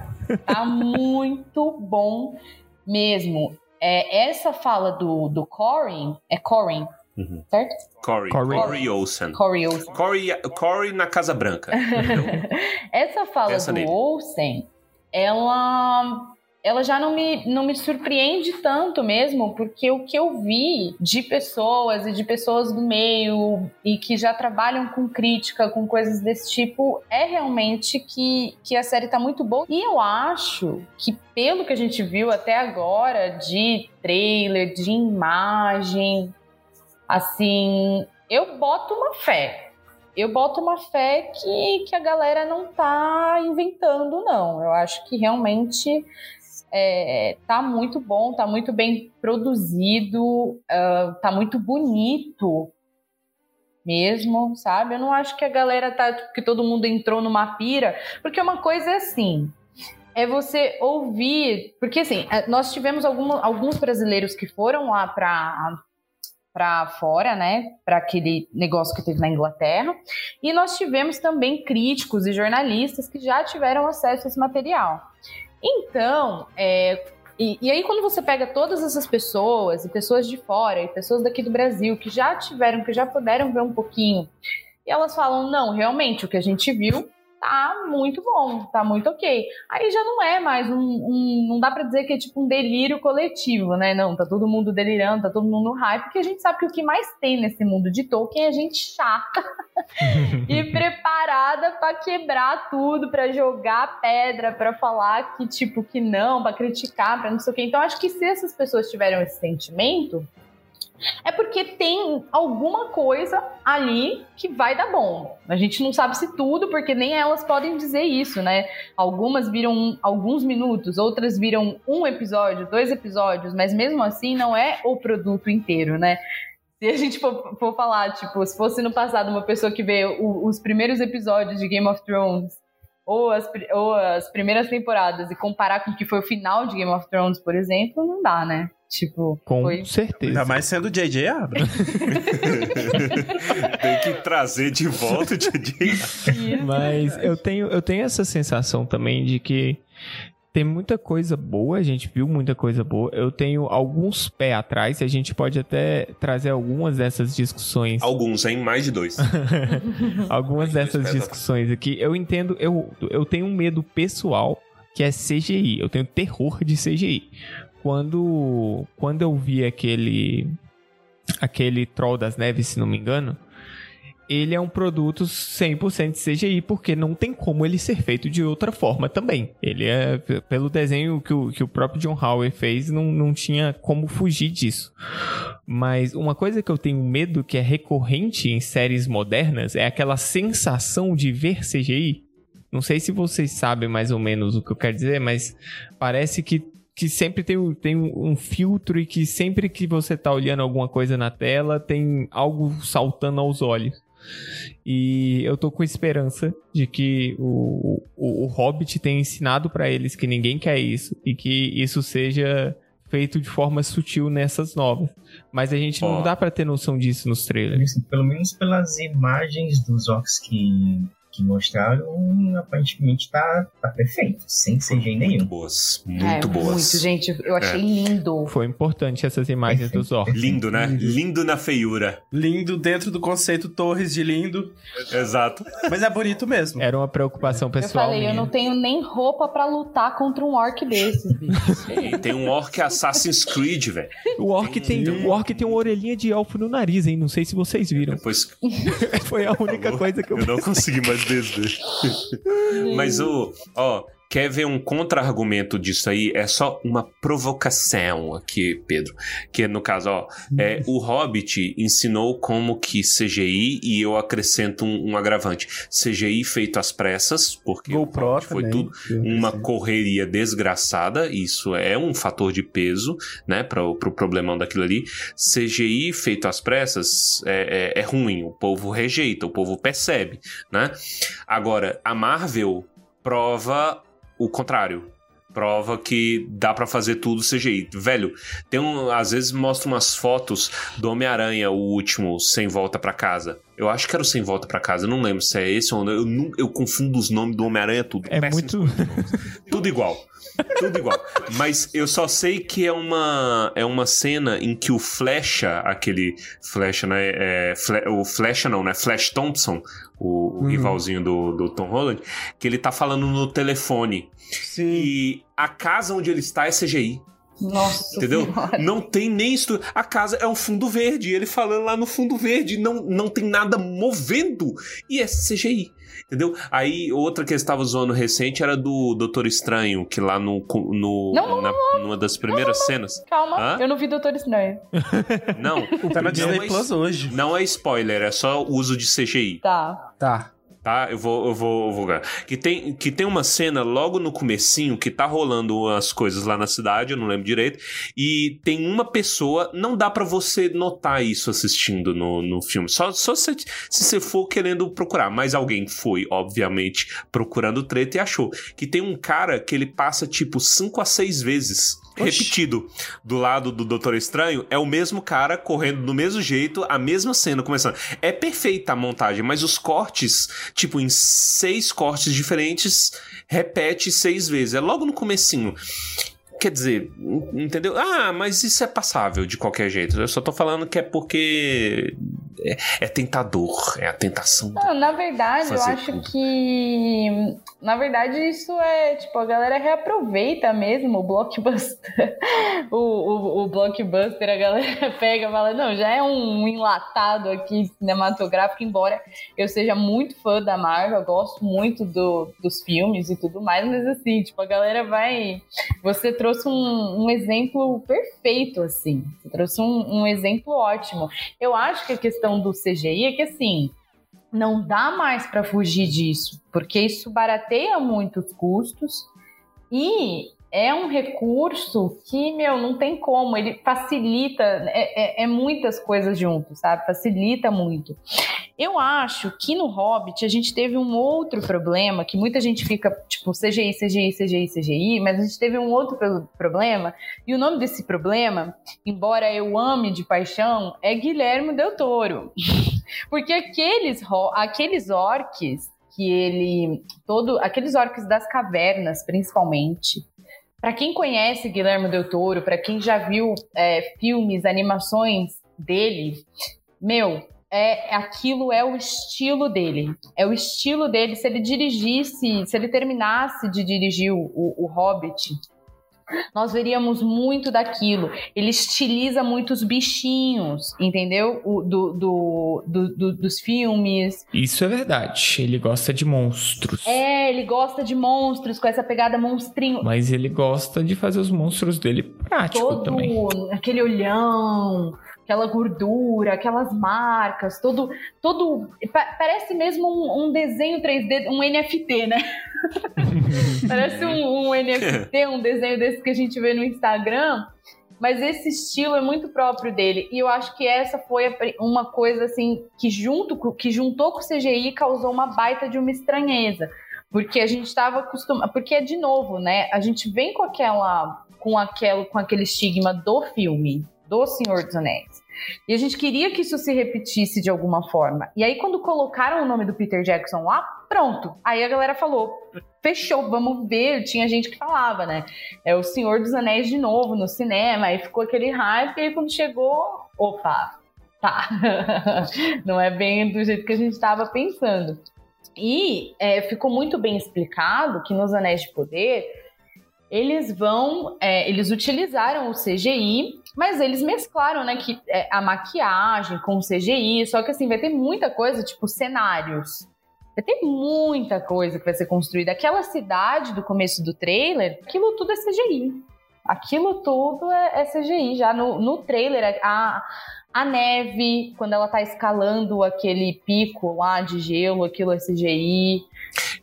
Tá muito bom mesmo. É, essa fala do, do Corin, é Corin, Uhum. certo? Corey, Corey. Corey Olsen. Corey Olsen. Corey, Corey na Casa Branca. Essa fala Essa do nele. Olsen, ela, ela já não me, não me surpreende tanto mesmo, porque o que eu vi de pessoas e de pessoas do meio e que já trabalham com crítica, com coisas desse tipo, é realmente que, que a série tá muito boa. E eu acho que, pelo que a gente viu até agora de trailer, de imagem, assim, eu boto uma fé eu boto uma fé que, que a galera não tá inventando, não. Eu acho que realmente é, tá muito bom, tá muito bem produzido, ah, tá muito bonito mesmo, sabe? Eu não acho que a galera tá. que todo mundo entrou numa pira, porque uma coisa é assim. É você ouvir. Porque, assim, eh, nós tivemos alguma- alguns brasileiros que foram lá para para fora, né, para aquele negócio que teve na Inglaterra. E nós tivemos também críticos e jornalistas que já tiveram acesso a esse material. Então, é, e, e aí quando você pega todas essas pessoas, e pessoas de fora, e pessoas daqui do Brasil, que já tiveram, que já puderam ver um pouquinho, e elas falam, não, realmente, o que a gente viu tá muito bom, tá muito ok. Aí já não é mais um, um- não dá pra dizer que é tipo um delírio coletivo, né? Não, tá todo mundo delirando, tá todo mundo no hype, porque a gente sabe que o que mais tem nesse mundo de Tolkien é gente chata e preparada pra quebrar tudo, pra jogar pedra, pra falar que tipo que não, pra criticar, pra não sei o quê. Então acho que se essas pessoas tiveram esse sentimento, é porque tem alguma coisa ali que vai dar bom. A gente não sabe se tudo, porque nem elas podem dizer isso, né? Algumas viram alguns minutos, outras viram um episódio, dois episódios, mas mesmo assim não é o produto inteiro, né? Se a gente for, for falar, tipo, se fosse no passado uma pessoa que vê o- os primeiros episódios de Game of Thrones ou as, ou as primeiras temporadas e comparar com o que foi o final de Game of Thrones, por exemplo, não dá, né? Tipo, Com foi certeza. Ainda mais sendo J.J. Abrams. Tem que trazer de volta o DJ. Mas eu tenho, eu tenho essa sensação também de que tem muita coisa boa, a gente viu muita coisa boa. Eu tenho alguns pés atrás, e a gente pode até trazer algumas dessas discussões. Alguns, hein? Mais de dois. algumas Mais dois dessas pés discussões aqui. Eu entendo, eu, eu tenho um medo pessoal que é CGI. Eu tenho terror de CGI. Quando, quando eu vi aquele aquele Troll das Neves, se não me engano, ele é um produto 100% CGI, porque não tem como ele ser feito de outra forma também. Ele é, pelo desenho que o, que o próprio John Howard fez, não, não tinha como fugir disso. Mas uma coisa que eu tenho medo que é recorrente em séries modernas é aquela sensação de ver CGI. Não sei se vocês sabem mais ou menos o que eu quero dizer, mas parece que que sempre tem, tem um filtro e que sempre que você tá olhando alguma coisa na tela, tem algo saltando aos olhos. E eu tô com esperança de que o, o, o Hobbit tenha ensinado para eles que ninguém quer isso e que isso seja feito de forma sutil nessas novas. Mas a gente oh. não dá para ter noção disso nos trailers. Pelo menos pelas imagens dos orcs que que mostraram, aparentemente tá, tá perfeito, sem CGI nenhum. Muito boas, muito é, boas. Muito, gente, eu achei é. lindo. Foi importante essas imagens perfeito, dos orcs. Lindo, né? Lindo na feiura. Lindo dentro do conceito Torres de lindo. Exato. Mas é bonito mesmo. Era uma preocupação pessoal. Eu falei, minha. eu não tenho nem roupa para lutar contra um orc desses, bicho. tem um orc Assassin's Creed, velho. O orc tem, tem, o orc tem uma orelhinha de elfo no nariz, hein? Não sei se vocês viram. Depois... Foi a única coisa que eu Eu não consegui mais. Mas o, ó, quer ver um contra-argumento disso aí? É só uma provocação aqui, Pedro. Que no caso, ó, é, o Hobbit ensinou como que CGI e eu acrescento um, um agravante. CGI feito às pressas, porque GoPro foi tudo uma correria desgraçada. Isso é um fator de peso, né, para o pro problemão daquilo ali. CGI feito às pressas é, é, é ruim. O povo rejeita, o povo percebe, né? Agora, a Marvel prova o contrário. Prova que dá para fazer tudo CGI. Velho, tem um. Às vezes mostra umas fotos do Homem-Aranha, o último, sem volta para casa. Eu acho que era o Sem Volta para Casa, eu não lembro se é esse ou não. Eu, não, eu confundo os nomes do Homem-Aranha tudo. É muito. tudo igual. Tudo igual. Mas eu só sei que é uma, é uma cena em que o Flecha, aquele Flecha, né? É, Fle, o Flecha não, né? Flash Thompson, o, o hum. rivalzinho do, do Tom Holland, que ele tá falando no telefone. Sim. E a casa onde ele está é CGI. Nossa. Entendeu? Senhora. Não tem nem isso. A casa é um fundo verde. Ele falando lá no fundo verde. Não, não tem nada movendo. E é CGI. Entendeu? Aí, outra que eu estava zoando recente era do Doutor Estranho, que lá no. no não, na, não, numa das primeiras não, cenas. Calma, Hã? eu não vi Doutor Estranho. Não. tá na Disney é, Plus hoje. Não é spoiler, é só uso de CGI. Tá. Tá tá? Eu vou, eu vou, eu vou que tem que tem uma cena logo no comecinho que tá rolando as coisas lá na cidade, eu não lembro direito, e tem uma pessoa, não dá para você notar isso assistindo no, no filme, só, só se, se você for querendo procurar, mas alguém foi, obviamente, procurando treta e achou. Que tem um cara que ele passa tipo cinco a seis vezes repetido do lado do Doutor Estranho, é o mesmo cara correndo do mesmo jeito, a mesma cena começando. É perfeita a montagem, mas os cortes, tipo, em seis cortes diferentes, repete seis vezes. É logo no comecinho. Quer dizer, entendeu? Ah, mas isso é passável de qualquer jeito. Eu só tô falando que é porque é, é tentador, é a tentação. Não, na verdade, eu acho tudo. que. Na verdade, isso é tipo, a galera reaproveita mesmo o blockbuster. o, o, o blockbuster, a galera pega e fala: não, já é um enlatado aqui cinematográfico, embora eu seja muito fã da Marvel, gosto muito do, dos filmes e tudo mais, mas assim, tipo, a galera vai. Você trouxe trouxe um, um exemplo perfeito, assim. Você trouxe um, um exemplo ótimo. Eu acho que a questão do CGI é que, assim, não dá mais para fugir disso, porque isso barateia muito os custos e é um recurso que, meu, não tem como, ele facilita, é, é, é muitas coisas juntos, sabe? Facilita muito. Eu acho que no Hobbit a gente teve um outro problema, que muita gente fica tipo CGI, CGI, CGI, CGI, mas a gente teve um outro problema, e o nome desse problema, embora eu ame de paixão, é Guilherme Del Toro. Porque aqueles, aqueles orcs que ele. todo Aqueles orcs das cavernas, principalmente. Para quem conhece Guilherme Del Toro, para quem já viu é, filmes, animações dele, meu, é aquilo é o estilo dele. É o estilo dele. Se ele dirigisse, se ele terminasse de dirigir o, o, Hobbit, nós veríamos muito daquilo. Ele estiliza muitos bichinhos, entendeu? O, do, do, do, do, dos filmes. Isso é verdade. Ele gosta de monstros. É, ele gosta de monstros com essa pegada monstrinho. Mas ele gosta de fazer os monstros dele prático Todo também. aquele olhão, aquela gordura, aquelas marcas, todo. todo pa- parece mesmo um, um desenho 3D, um NFT, né? parece um, um NFT, um desenho desse que a gente vê no Instagram. Mas esse estilo é muito próprio dele. E eu acho que essa foi uma coisa assim que junto que juntou com o CGI causou uma baita de uma estranheza. Porque a gente estava acostumado. Porque, de novo, né? A gente vem com aquela. com aquele, com aquele estigma do filme, do Senhor dos Anéis. E a gente queria que isso se repetisse de alguma forma. E aí, quando colocaram o nome do Peter Jackson lá, pronto. Aí a galera falou: fechou, vamos ver. Tinha gente que falava, né? É o Senhor dos Anéis de novo no cinema. Aí ficou aquele hype. E aí, quando chegou, opa, tá. Não é bem do jeito que a gente estava pensando. E é, ficou muito bem explicado que nos Anéis de Poder eles vão, é, eles utilizaram o CGI, mas eles mesclaram, né, que é, a maquiagem com o CGI, só que assim vai ter muita coisa, tipo cenários. Vai ter muita coisa que vai ser construída. Aquela cidade do começo do trailer, aquilo tudo é CGI. Aquilo tudo é, é CGI. Já no, no trailer, a, a neve, quando ela tá escalando aquele pico lá de gelo, aquilo é CGI.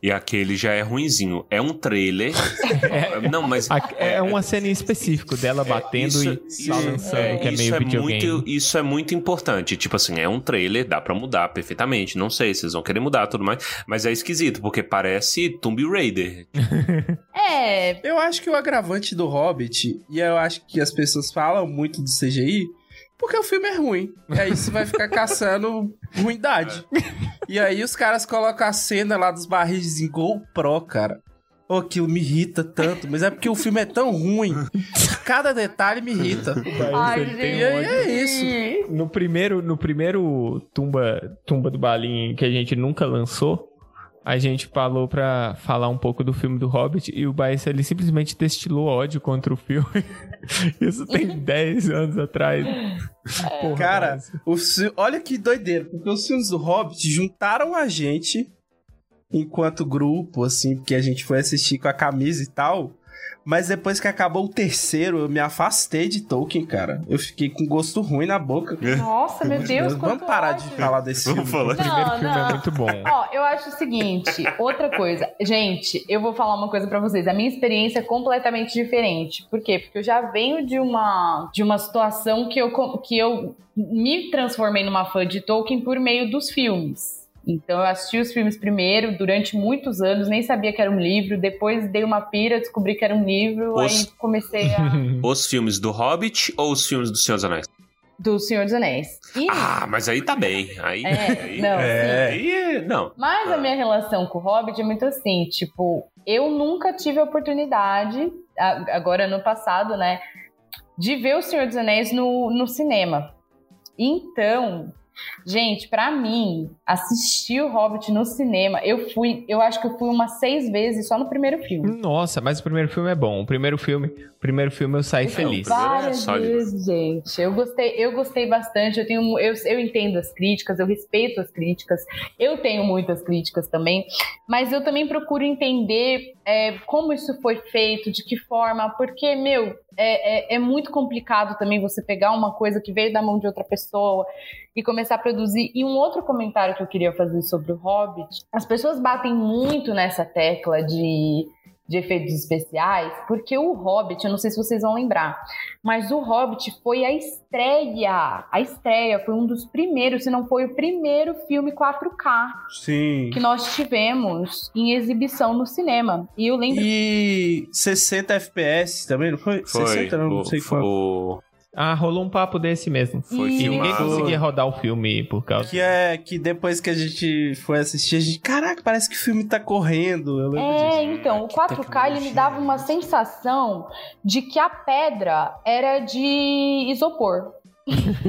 E aquele já é ruinzinho. É um trailer. Não, mas. A- É uma cena em específico dela batendo Isso- e isso- balançando, é, que é isso meio é videogame. muito, isso é muito importante. Tipo assim, é um trailer, dá pra mudar perfeitamente. Não sei se vocês vão querer mudar tudo mais. Mas é esquisito, porque parece Tomb Raider. É, Eu acho que o agravante do Hobbit, e eu acho que as pessoas falam muito do CGI, porque o filme é ruim. E aí você vai ficar caçando ruindade. E aí os caras colocam a cena lá dos barris em GoPro, cara. Pô, aquilo me irrita tanto, mas é porque o filme é tão ruim. Cada detalhe me irrita. ai, gente. E aí é isso. No primeiro, no primeiro tumba, tumba do Balim que a gente nunca lançou, a gente falou pra falar um pouco do filme do Hobbit e o Baez ele simplesmente destilou ódio contra o filme. Isso tem 10 anos atrás. Porra, Cara. O olha que doideira, porque os filmes do Hobbit juntaram a gente enquanto grupo, assim, porque a gente foi assistir com a camisa e tal. Mas depois que acabou o terceiro, eu me afastei de Tolkien, cara. Eu fiquei com gosto ruim na boca. Nossa, meu Deus, Vamos quanto parar ódio. de falar desse Vamos filme. falar. o primeiro Não, filme é não. muito bom. Ó, eu acho o seguinte, outra coisa. Gente, eu vou falar uma coisa pra vocês. A minha experiência é completamente diferente. Por quê? Porque eu já venho de uma de uma situação que eu que eu me transformei numa fã de Tolkien por meio dos filmes. Então eu assisti os filmes primeiro durante muitos anos, nem sabia que era um livro, depois dei uma pira, descobri que era um livro, Os- aí comecei a Os filmes do Hobbit ou os filmes do Senhor dos Anéis? do Senhor dos Anéis. E Ah, mas aí tá bem. Aí. É, aí, não, É. aí não. Mas a minha relação com o Hobbit é muito assim, tipo, eu nunca tive a oportunidade, agora no passado, né, de ver o Senhor dos Anéis no, no cinema. Então, gente, pra mim, assistir o Hobbit no cinema, eu fui, eu acho que eu fui umas seis vezes só no primeiro filme. Nossa, mas o primeiro filme é bom. O primeiro filme, o primeiro filme eu saí feliz. primeiro é Várias sólido. vezes, gente. Eu gostei, eu gostei bastante. Eu tenho, eu, eu entendo as críticas, eu respeito as críticas. Eu tenho muitas críticas também, mas eu também procuro entender é, como isso foi feito, de que forma, porque meu é, é, é muito complicado também você pegar uma coisa que veio da mão de outra pessoa e começar a produzir. E um outro comentário que eu queria fazer sobre o Hobbit, as pessoas batem muito nessa tecla de de efeitos especiais, porque o Hobbit, eu não sei se vocês vão lembrar, mas o Hobbit foi a estreia. A estreia foi um dos primeiros, se não foi o primeiro filme 4K Sim. que nós tivemos em exibição no cinema. E eu lembro. E 60 FPS também, não foi? Foi. 60 não, não o- sei quanto. o- Ah, rolou um papo desse mesmo. Foi E ninguém conseguia rodar o filme por causa. Que é que depois que a gente foi assistir, a gente. Caraca, parece que o filme tá correndo. Eu lembro disso. É, então, o Que 4K ele me dava uma é sensação de que a pedra era de isopor.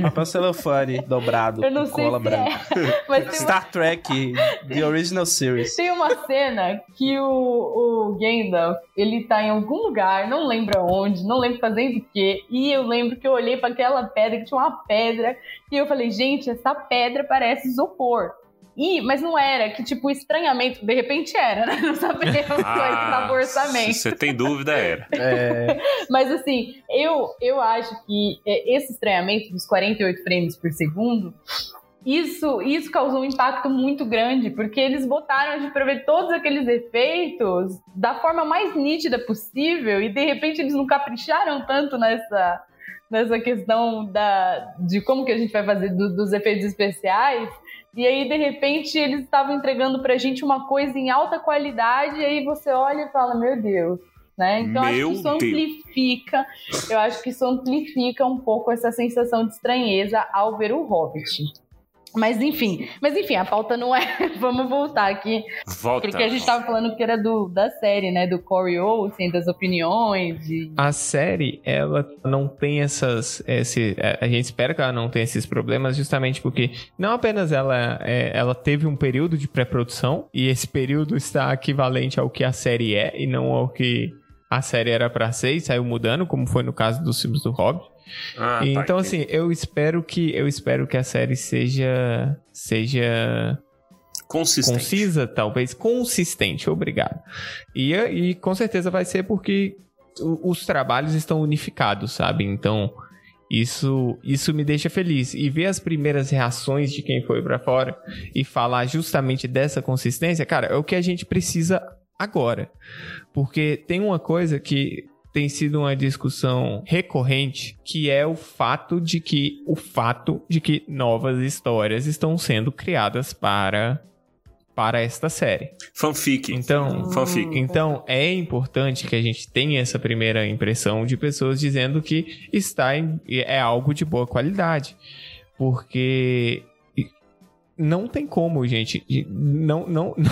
Papel celofane dobrado Eu não com sei cola se branca. é. Tem uma, Star Trek, The Original Series. tem uma cena que o, o Gandalf, ele tá em algum lugar, não lembro aonde, não lembro fazendo o quê, e eu lembro que eu olhei para aquela pedra, que tinha uma pedra, e eu falei, gente, essa pedra parece isopor. E, mas não era, que tipo, estranhamento, de repente era, né? Não tava o orçamento. Ah, se você tem dúvida, era. É, Mas assim, eu, eu acho que é, esse estranhamento dos 48 frames por segundo, isso, isso causou um impacto muito grande, porque eles botaram de prever todos aqueles efeitos da forma mais nítida possível e de repente eles não capricharam tanto nessa, nessa questão da, de como que a gente vai fazer do- dos efeitos especiais. E aí, de repente, eles estavam entregando pra gente uma coisa em alta qualidade, e aí você olha e fala, meu Deus. Né? Então, acho Meu que isso Deus. amplifica, eu acho que isso amplifica um pouco essa sensação de estranheza ao ver o Hobbit. Mas enfim, mas enfim, a pauta não é. Vamos voltar aqui, Volta. porque a gente tava falando que era do, da série, né? Do Corey Olsen, das opiniões. E... A série, ela não tem essas. Esse, é, a gente espera que ela não tenha esses problemas, justamente porque não apenas ela, é, ela teve um período de pré-produção, e esse período está equivalente ao que a série é, e não ao que a série era pra ser, e saiu mudando, como foi no caso dos filmes do Hobbit. Ah, tá, então, entendi. assim, eu espero que eu espero que a série seja. seja Consistente. concisa, talvez consistente, obrigado. E, e com certeza vai ser porque os trabalhos estão unificados, sabe? Então, isso isso me deixa feliz. E ver as primeiras reações de quem foi pra fora e falar justamente dessa consistência, cara, é o que a gente precisa agora. Porque tem uma coisa que tem sido uma discussão recorrente, que é o fato de que o fato de que novas histórias estão sendo criadas para para esta série. Fanfic. Então, Fanfic. então é importante que a gente tenha essa primeira impressão de pessoas dizendo que está em, é algo de boa qualidade, porque não tem como, gente, não, não, não,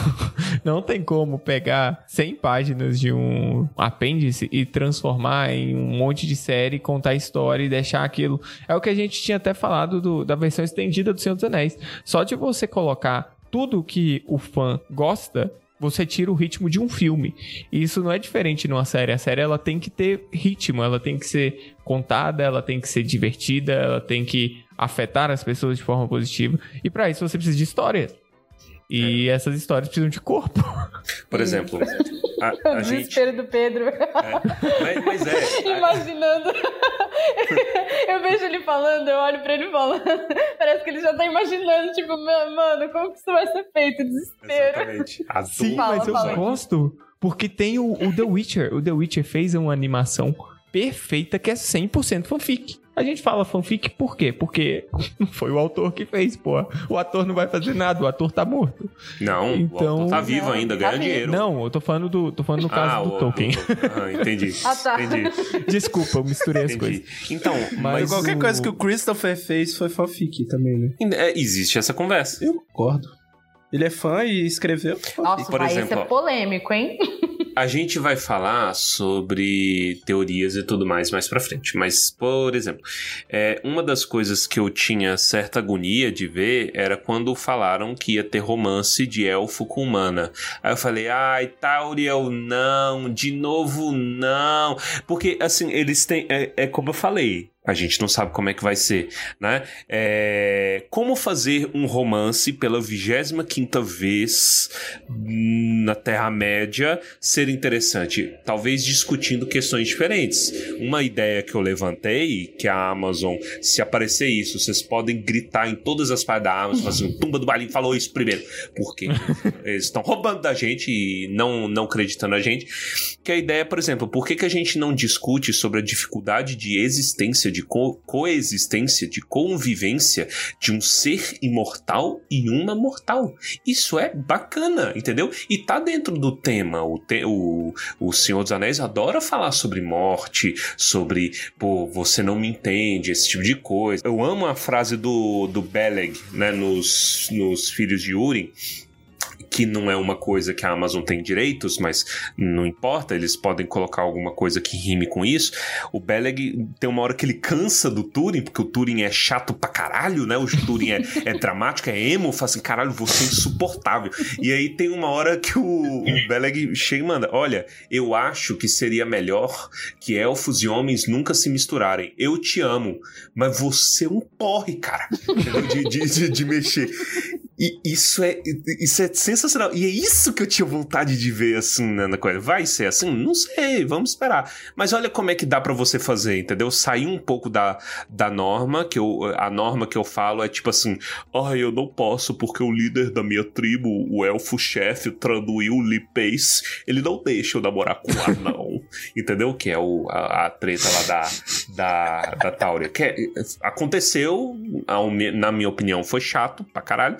não tem como pegar 100 páginas de um apêndice e transformar em um monte de série, contar história e deixar aquilo. É o que a gente tinha até falado do- da versão estendida do Senhor dos Anéis. Só de você colocar tudo que o fã gosta, você tira o ritmo de um filme. E isso não é diferente numa série. A série ela tem que ter ritmo, ela tem que ser contada, ela tem que ser divertida, ela tem que afetar as pessoas de forma positiva. E para isso você precisa de história. E essas histórias precisam de corpo. Por exemplo, a, O a gente. desespero do Pedro. Mas, mas é. Imaginando. eu vejo ele falando, eu olho pra ele falando. Parece que ele já tá imaginando, tipo, mano, como que isso vai ser feito? Desespero. Exatamente. Sim, Fala, mas eu fala. gosto. Porque tem o, o The Witcher. O The Witcher fez uma animação perfeita que é 100% fanfic. A gente fala fanfic por quê? Porque não foi o autor que fez, pô. O ator não vai fazer nada, o ator tá morto. Não, Então- o autor tá vivo Não, ainda, tá ganha vivo. dinheiro. Não, eu tô falando do, tô falando no caso ah, do o- Tolkien. Ah, entendi. Ah, tá. Entendi. Desculpa, eu misturei as entendi. coisas. Então, Mas mas. Qualquer o- coisa que o Christopher fez foi fanfic também, né? é, existe essa conversa. Eu concordo. Ele é fã e escreveu. Nossa, por vai, exemplo, isso é polêmico, hein? A gente vai falar sobre teorias e tudo mais mais pra frente. Mas, por exemplo, é, uma das coisas que eu tinha certa agonia de ver era quando falaram que ia ter romance de elfo com humana. Aí eu falei, ai, Tauriel, não, de novo não. Porque, assim, eles têm. É, é como eu falei. A gente não sabe como é que vai ser, né? É, como fazer um romance pela 25 vez hum, na Terra-média ser interessante? Talvez discutindo questões diferentes. Uma ideia que eu levantei, que a Amazon, se aparecer isso, vocês podem gritar em todas as partes da Amazon, fazer um tumba do balinho falou isso primeiro, porque eles estão roubando da gente e não, não acreditando a gente. Que a ideia, por exemplo, por que, que a gente não discute sobre a dificuldade de existência, de co- coexistência, de convivência de um ser imortal e uma mortal? Isso é bacana, entendeu? E tá dentro do tema. O, te- o, o Senhor dos Anéis adora falar sobre morte, sobre, pô, você não me entende, esse tipo de coisa. Eu amo a frase do, do Beleg, né, nos, nos Filhos de Urim, que não é uma coisa que a Amazon tem direitos, mas não importa, eles podem colocar alguma coisa que rime com isso. O Beleg tem uma hora que ele cansa do Turing, porque o Turing é chato pra caralho, né? O Turing é, é dramático, é emo, fala assim, caralho, você é insuportável. E aí tem uma hora que o, o Beleg chega e manda: Olha, eu acho que seria melhor que elfos e homens nunca se misturarem. Eu te amo, mas você é um porre, cara. de, de, de, de mexer. E isso é, isso é sensacional. E é isso que eu tinha vontade de ver, assim, né, na coisa. Vai ser assim? Não sei, vamos esperar. Mas olha como é que dá para você fazer, entendeu? Sair um pouco da, da norma, que eu, a norma que eu falo é tipo assim, ah, eu não posso porque o líder da minha tribo, o elfo-chefe, o Tranduil Lipace, ele não deixa eu namorar com o anão, entendeu? Que é o, a, a treta lá da, da, da Táurea. Que é, aconteceu, na minha opinião, foi chato pra caralho,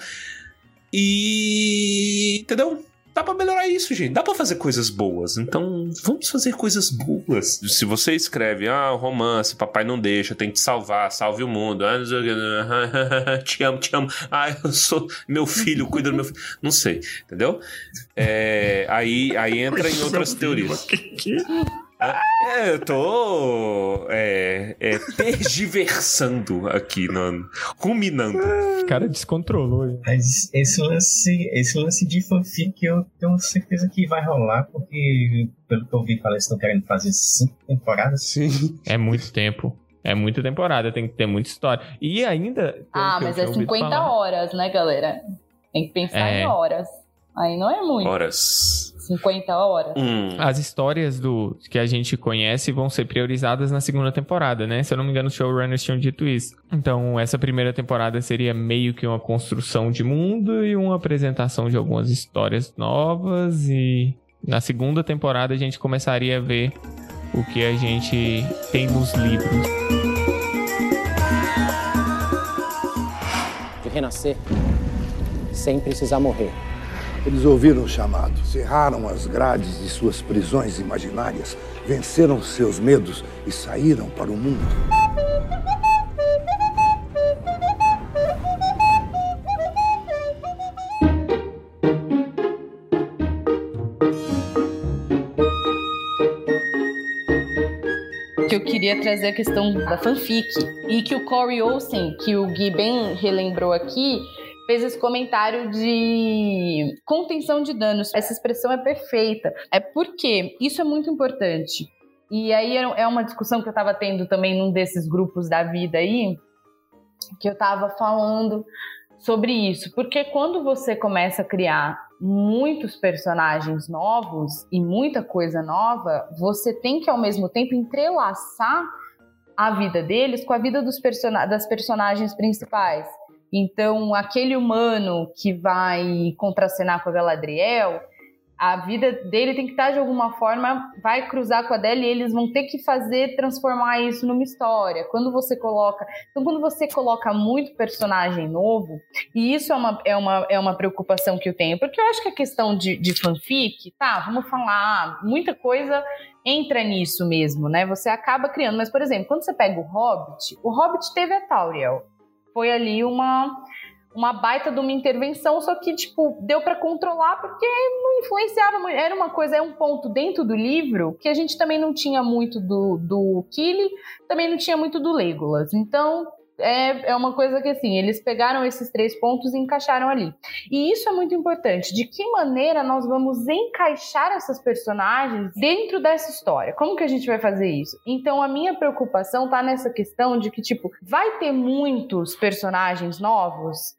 e. Entendeu? Dá pra melhorar isso, gente. Dá pra fazer coisas boas. Então, vamos fazer coisas boas. Se você escreve, ah, romance, papai não deixa, tem que te salvar, salve o mundo. Ah, te amo, te amo. Ah, eu sou meu filho, cuida do meu filho. Não sei, entendeu? É, aí, aí entra em outras teorias. É, eu tô é, é, tergiversando aqui, no, ruminando. O cara descontrolou. Mas esse lance, esse lance de fanfic eu tenho certeza que vai rolar, porque pelo que eu vi falar, eles estão querendo fazer cinco temporadas. Sim. É muito tempo. É muita temporada, tem que ter muita história. E ainda. Ah, mas é 50 falar, horas, né, galera? Tem que pensar é... em horas. Aí não é muito. Horas. 50 horas. Hum. As histórias do que a gente conhece vão ser priorizadas na segunda temporada, né? Se eu não me engano, os showrunners tinham dito isso. Então, essa primeira temporada seria meio que uma construção de mundo e uma apresentação de algumas histórias novas e na segunda temporada a gente começaria a ver o que a gente tem nos livros. De renascer sem precisar morrer. Eles ouviram o chamado, cerraram as grades de suas prisões imaginárias, venceram seus medos e saíram para o mundo. que eu queria trazer a questão da fanfic e que o Corey Olsen, que o Gui bem relembrou aqui, fez esse comentário de contenção de danos. Essa expressão é perfeita. É porque isso é muito importante. E aí é uma discussão que eu estava tendo também num desses grupos da vida aí, que eu estava falando sobre isso. Porque quando você começa a criar muitos personagens novos e muita coisa nova, você tem que ao mesmo tempo entrelaçar a vida deles com a vida dos person das personagens principais. Então, aquele humano que vai contracenar com a Galadriel, a vida dele tem que estar de alguma forma, vai cruzar com a dela e eles vão ter que fazer, transformar isso numa história. Quando você coloca. Então, quando você coloca muito personagem novo, e isso é uma, é uma, é uma preocupação que eu tenho, porque eu acho que a questão de, de fanfic, tá, vamos falar, muita coisa entra nisso mesmo, né? Você acaba criando, mas, por exemplo, quando você pega o Hobbit, o Hobbit teve a Tauriel foi ali uma uma baita de uma intervenção, só que, tipo, deu para controlar porque não influenciava muito. Era uma coisa, é um ponto dentro do livro que a gente também não tinha muito do, do Killy, também não tinha muito do Legolas. Então, é, é uma coisa que, assim, eles pegaram esses três pontos e encaixaram ali. E isso é muito importante. De que maneira nós vamos encaixar essas personagens dentro dessa história? Como que a gente vai fazer isso? Então, a minha preocupação tá nessa questão de que, tipo, vai ter muitos personagens novos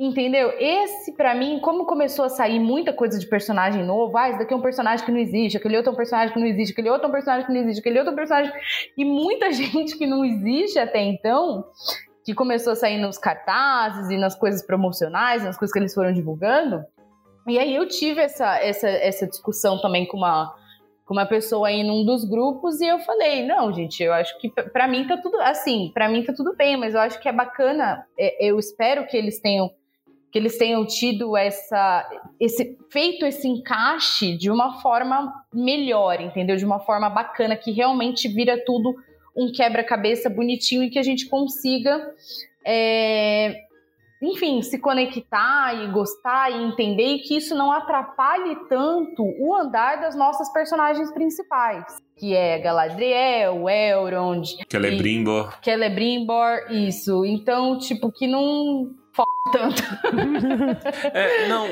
Entendeu? Esse, para mim, como começou a sair muita coisa de personagem novo, ah, esse daqui é um personagem que não existe, aquele outro é um personagem que não existe, aquele outro é um personagem que não existe, aquele outro é um personagem. E muita gente que não existe até então, que começou a sair nos cartazes e nas coisas promocionais, nas coisas que eles foram divulgando. E aí eu tive essa, essa, essa discussão também com uma, com uma pessoa aí num dos grupos e eu falei, não, gente, eu acho que para mim tá tudo assim, para mim tá tudo bem, mas eu acho que é bacana, é, eu espero que eles tenham que eles tenham tido essa, esse feito esse encaixe de uma forma melhor, entendeu? De uma forma bacana que realmente vira tudo um quebra-cabeça bonitinho e que a gente consiga é, enfim, se conectar e gostar e entender e que isso não atrapalhe tanto o andar das nossas personagens principais. Que é Galadriel, Elrond. Celebrimbor. E... Celebrimbor, isso. Então, tipo, que não f tanto. é, não,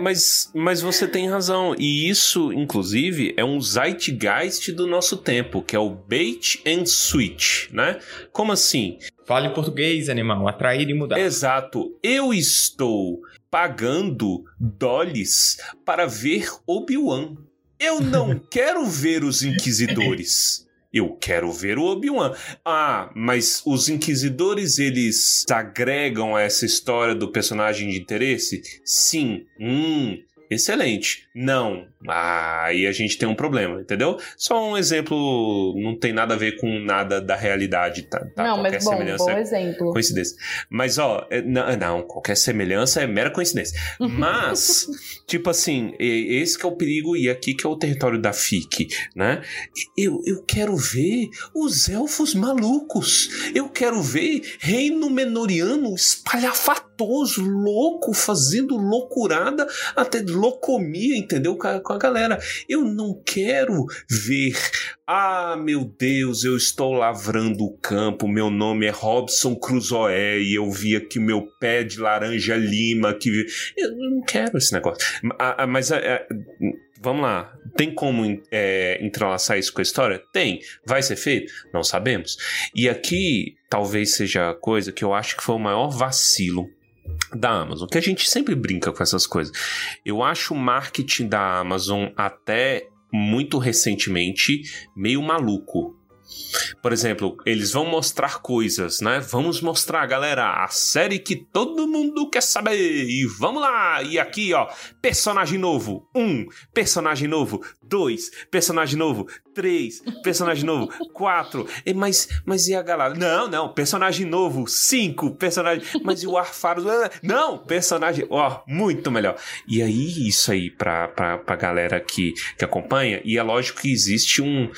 mas, mas você tem razão. E isso, inclusive, é um zeitgeist do nosso tempo, que é o bait and switch, né? Como assim? Fale português, animal. Atrair e mudar. Exato. Eu estou pagando dólares para ver Obi-Wan. Eu não quero ver os inquisidores. Eu quero ver o Obi-Wan. Ah, mas os inquisidores eles agregam a essa história do personagem de interesse? Sim. Hum, excelente. Não. Ah, aí a gente tem um problema, entendeu? Só um exemplo, não tem nada a ver com nada da realidade, tá? tá? Não, qualquer mas bom, semelhança bom é exemplo. coincidência. Mas, ó, é, não, não, qualquer semelhança é mera coincidência. Mas, tipo assim, esse que é o perigo e aqui que é o território da FIC, né? Eu, eu quero ver os elfos malucos. Eu quero ver reino menoriano espalhafatoso, louco, fazendo loucurada até locomia, entendeu? Com a, com a galera. Eu não quero ver. Ah, meu Deus, eu estou lavrando o campo. Meu nome é Robson Crusoe e eu vi aqui meu pé de laranja lima. Que eu não quero esse negócio. Mas vamos lá. Tem como é, entrelaçar isso com a história? Tem. Vai ser feito? Não sabemos. E aqui talvez seja a coisa que eu acho que foi o maior vacilo da Amazon, que a gente sempre brinca com essas coisas. Eu acho o marketing da Amazon até muito recentemente meio maluco. Por exemplo, eles vão mostrar coisas, né? Vamos mostrar, galera, a série que todo mundo quer saber. E vamos lá! E aqui, ó, personagem novo. Um, personagem novo. Dois, personagem novo. Três, personagem novo. Quatro. E, mas, mas e a galera? Não, não, personagem novo. Cinco, personagem. Mas e o Arfaro? Não, personagem. Ó, muito melhor. E aí, isso aí pra, pra, pra galera que, que acompanha. E é lógico que existe um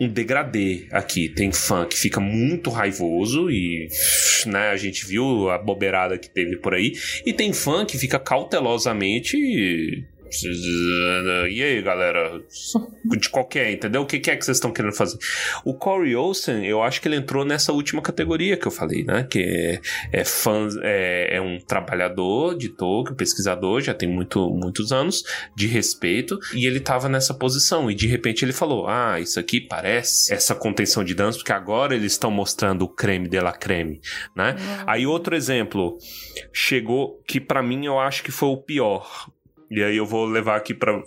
um degradê aqui. Tem fã que fica muito raivoso e né, a gente viu a bobeirada que teve por aí. E tem fã que fica cautelosamente e aí, galera? De qualquer, entendeu? O que é que vocês estão querendo fazer? O Corey Olsen, eu acho que ele entrou nessa última categoria que eu falei, né? Que é, é fã, é, é, um trabalhador de Tolkien, pesquisador, já tem muito, muitos anos, de respeito, e ele tava nessa posição. E de repente ele falou: Ah, isso aqui parece essa contenção de danos, porque agora eles estão mostrando o creme de la creme, né? Uhum. Aí outro exemplo, chegou que para mim eu acho que foi o pior e aí eu vou levar aqui para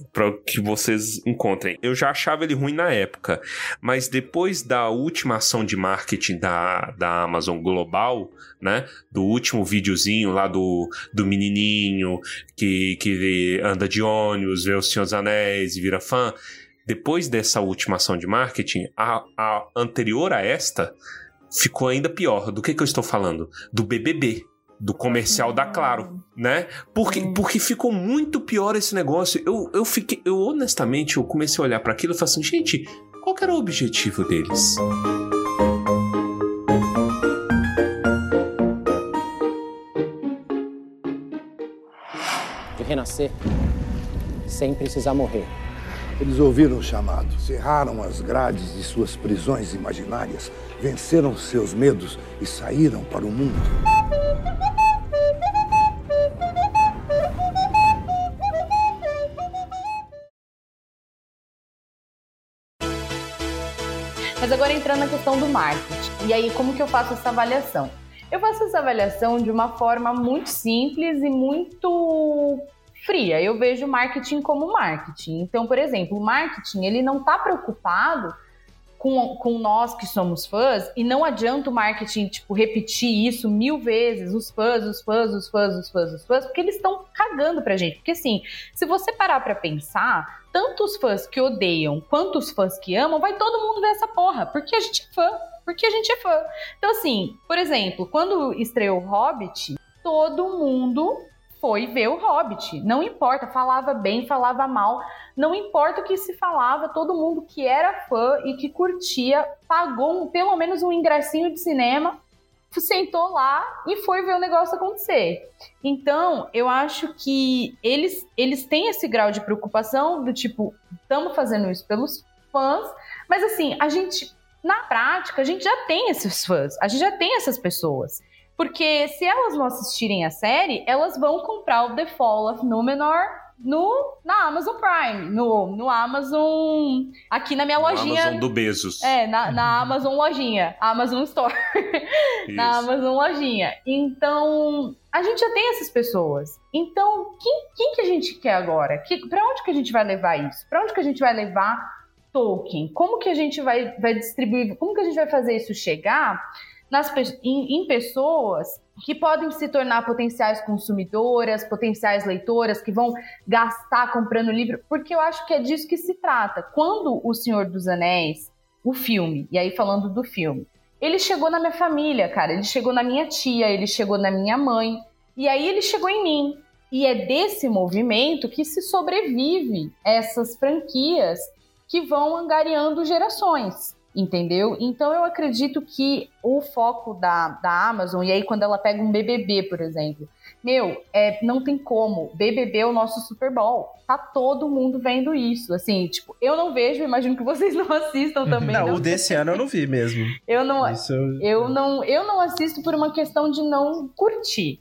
que vocês encontrem. Eu já achava ele ruim na época, mas depois da última ação de marketing da, da Amazon Global, né? Do último videozinho lá do, do menininho que, que anda de ônibus, vê o Senhor dos Anéis e vira fã. Depois dessa última ação de marketing, a, a anterior a esta ficou ainda pior. Do que, que eu estou falando? Do BBB do comercial da Claro, né? Porque, porque ficou muito pior esse negócio. Eu, eu fiquei, eu honestamente, eu comecei a olhar para aquilo e falei assim, gente, qual era o objetivo deles? De renascer sem precisar morrer. Eles ouviram o chamado, cerraram as grades de suas prisões imaginárias, venceram seus medos e saíram para o mundo. Mas agora entrando na questão do marketing. E aí, como que eu faço essa avaliação? Eu faço essa avaliação de uma forma muito simples e muito fria. Eu vejo marketing como marketing. Então, por exemplo, o marketing ele não está preocupado com, com nós que somos fãs, e não adianta o marketing, tipo, repetir isso mil vezes, os fãs, os fãs, os fãs, os fãs, os fãs, porque eles estão cagando pra gente. Porque assim, se você parar pra pensar, tanto os fãs que odeiam quanto os fãs que amam, vai todo mundo ver essa porra, porque a gente é fã, porque a gente é fã. Então assim, por exemplo, quando estreou Hobbit, todo mundo foi ver o Hobbit. Não importa, falava bem, falava mal, não importa o que se falava, todo mundo que era fã e que curtia pagou um, pelo menos um ingressinho de cinema sentou lá e foi ver o negócio acontecer. Então, eu acho que eles, eles têm esse grau de preocupação do tipo, estamos fazendo isso pelos fãs, mas assim, a gente, na prática, a gente já tem esses fãs, a gente já tem essas pessoas. Porque se elas não assistirem a série, elas vão comprar o The Fall of Númenor no, na Amazon Prime, no, no Amazon. Aqui na minha No lojinha. Amazon do Bezos. É, na, na Amazon Lojinha, Amazon Store. na. Amazon Lojinha. Então, a gente já tem essas pessoas. Então, quem, quem que a gente quer agora? Que, pra onde que a gente vai levar isso? Pra onde que a gente vai levar Tolkien? Como que a gente vai, vai distribuir? Como que a gente vai fazer isso chegar nas, em, em pessoas que podem se tornar potenciais consumidoras, potenciais leitoras, que vão gastar comprando livro? Porque eu acho que é disso que se trata. Quando O Senhor dos Anéis, o filme, e aí falando do filme, ele chegou na minha família, cara. Ele chegou na minha tia, ele chegou na minha mãe. E aí ele chegou em mim. E é desse movimento que se sobrevive essas franquias que vão angariando gerações, entendeu? Então eu acredito que o foco da, da Amazon, e aí quando ela pega um BBB, por exemplo, meu, é, não tem como. BBB é o nosso Super Bowl. Tá todo mundo vendo isso. Assim, tipo, eu não vejo, imagino que vocês não assistam também. Não, não o desse ano eu não vi mesmo. eu não, Isso eu- não, eu não assisto por uma questão de não curtir.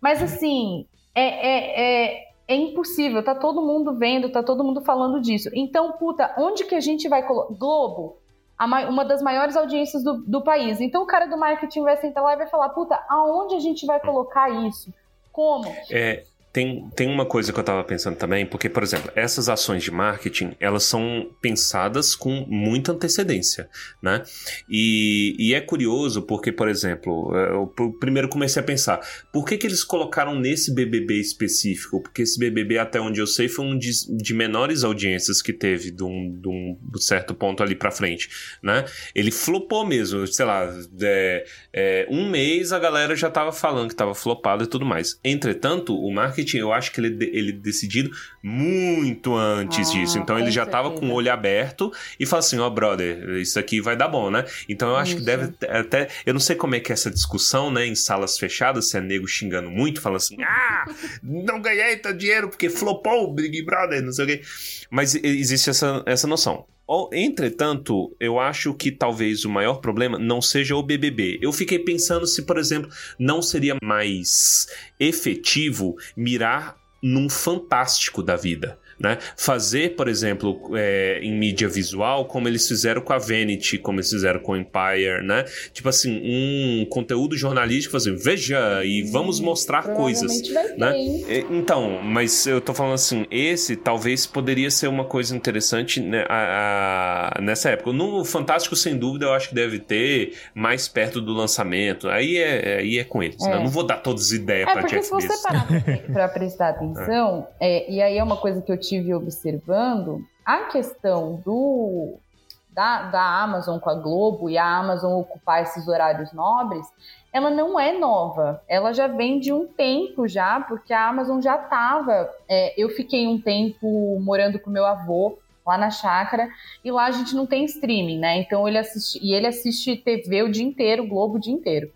Mas assim, é, é, é, é impossível. Tá todo mundo vendo, tá todo mundo falando disso. Então, puta, onde que a gente vai colocar? Globo, uma das maiores audiências do, do país. Então o cara do marketing vai sentar lá e vai falar, puta, aonde a gente vai colocar isso? Como? É, tem, tem uma coisa que eu tava pensando também, porque, por exemplo, essas ações de marketing, elas são pensadas com muita antecedência, né? E, e é curioso porque, por exemplo, é, eu pr- primeiro comecei a pensar, por que que eles colocaram nesse BBB específico? Porque esse BBB, até onde eu sei, foi um de, de menores audiências que teve de um, de um certo ponto ali pra frente, né? Ele flopou mesmo, sei lá, é, é, um mês a galera já tava falando que tava flopado e tudo mais. Entretanto, o marketing, eu acho que ele, ele decidido muito antes Ah, disso. Então ele já tava com o olho aberto e fala assim, ó, brother, isso aqui vai dar bom, né? Então eu acho que Isso. deve ter- até... Eu não sei como é que é essa discussão, né, em salas fechadas, se é nego xingando muito, falando assim, ah, não ganhei teu dinheiro porque flopou o Big Brother, não sei o quê. Mas existe essa, essa noção. Entretanto, eu acho que talvez o maior problema não seja o BBB. Eu fiquei pensando se, por exemplo, não seria mais efetivo mirar num fantástico da vida. Né? Fazer, por exemplo, é, em mídia visual, como eles fizeram com a Vanity, como eles fizeram com o Empire, né? Tipo assim, um conteúdo jornalístico, assim, veja e vamos mostrar coisas. Né? Então, mas eu tô falando assim, esse talvez poderia ser uma coisa interessante né, a- a- nessa época. No Fantástico, sem dúvida, eu acho que deve ter mais perto do lançamento. Aí é, aí é com eles, né? É. Eu Não vou dar todas as ideias É, pra Jeff se você Bezos. parar pra- pra prestar atenção, é, e aí é uma coisa que eu tive observando, a questão do da, da Amazon com a Globo e a Amazon ocupar esses horários nobres, ela não é nova. Ela já vem de um tempo já, porque a Amazon já estava. eu fiquei um tempo morando com meu avô lá na chácara e lá a gente não tem streaming, né? Então ele assiste e ele assiste TV o dia inteiro, Globo o dia inteiro.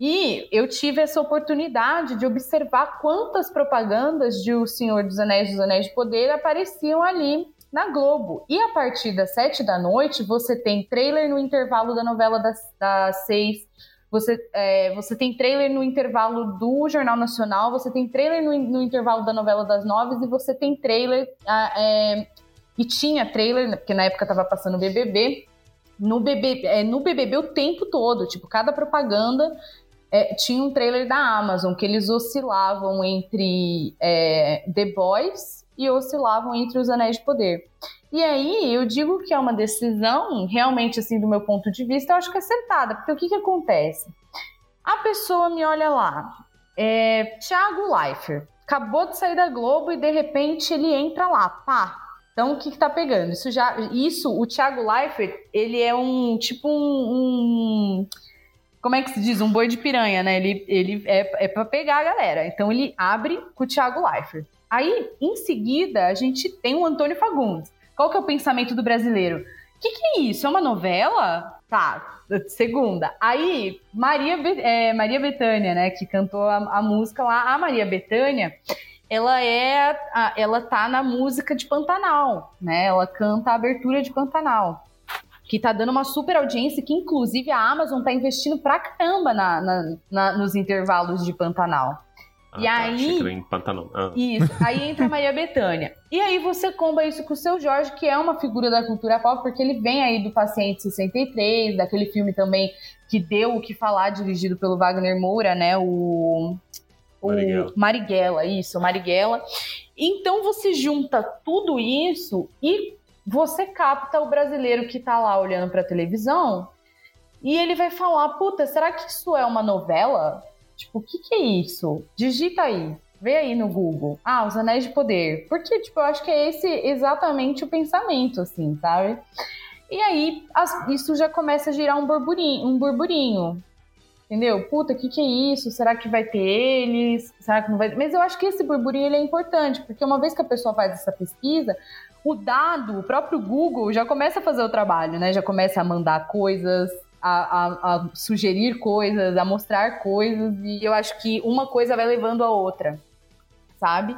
E eu tive essa oportunidade de observar quantas propagandas de O Senhor dos Anéis dos Anéis de Poder apareciam ali na Globo. E a partir das sete da noite, você tem trailer no intervalo da novela das, das seis. Você, é, você tem trailer no intervalo do Jornal Nacional, você tem trailer no, no intervalo da novela das nove e você tem trailer. ah, é, e tinha trailer, né, porque na época tava passando BBB, no BBB, é, no BBB o tempo todo, tipo, cada propaganda é, tinha um trailer da Amazon, que eles oscilavam entre é, The Boys e oscilavam entre Os Anéis de Poder. E aí, eu digo que é uma decisão, realmente, assim, do meu ponto de vista, eu acho que é acertada, porque o que que acontece? A pessoa me olha lá, é, Thiago Leifert, acabou de sair da Globo e, de repente, ele entra lá, pá, então, o que, que tá pegando? Isso já. Isso, o Thiago Leifert, ele é um tipo um. um- como é que se diz? Um boi de piranha, né? Ele, ele é, é para pegar a galera. Então ele abre com o Thiago Leifert. Aí, em seguida, a gente tem o Antônio Fagundes. Qual que é o pensamento do brasileiro? O que, que é isso? É uma novela? Tá, segunda. Aí, Maria, Be- é, Maria Bethânia, né, que cantou a, a música lá. A Maria Bethânia, ela é. a- ela tá na música de Pantanal, né? Ela canta a abertura de Pantanal. Que tá dando uma super audiência, que inclusive a Amazon tá investindo pra caramba na, na- na- nos intervalos de Pantanal. Ah, E tá, aí- em Pantanal. Ah. Isso, aí entra a Maria Bethânia. E aí você comba isso com o seu Jorge, que é uma figura da cultura pop, porque ele vem aí do Paciente 63, daquele filme também que deu o que falar, dirigido pelo Wagner Moura, né? O. O Marighella. Marighella, isso, Marighella. Então você junta tudo isso e você capta o brasileiro que tá lá olhando pra televisão e ele vai falar: puta, será que isso é uma novela? Tipo, o que, que é isso? Digita aí. Vê aí no Google. Ah, os Anéis de Poder. Porque, tipo, eu acho que é esse exatamente o pensamento, assim, sabe? E aí, as- isso já começa a girar um burburinho, um burburinho. Entendeu? Puta, o que, que é isso? Será que vai ter eles? Será que não vai? Mas eu acho que esse burburinho ele é importante, porque uma vez que a pessoa faz essa pesquisa, o dado, o próprio Google já começa a fazer o trabalho, né? Já começa a mandar coisas, a, a- a sugerir coisas, a mostrar coisas, e eu acho que uma coisa vai levando a outra, sabe?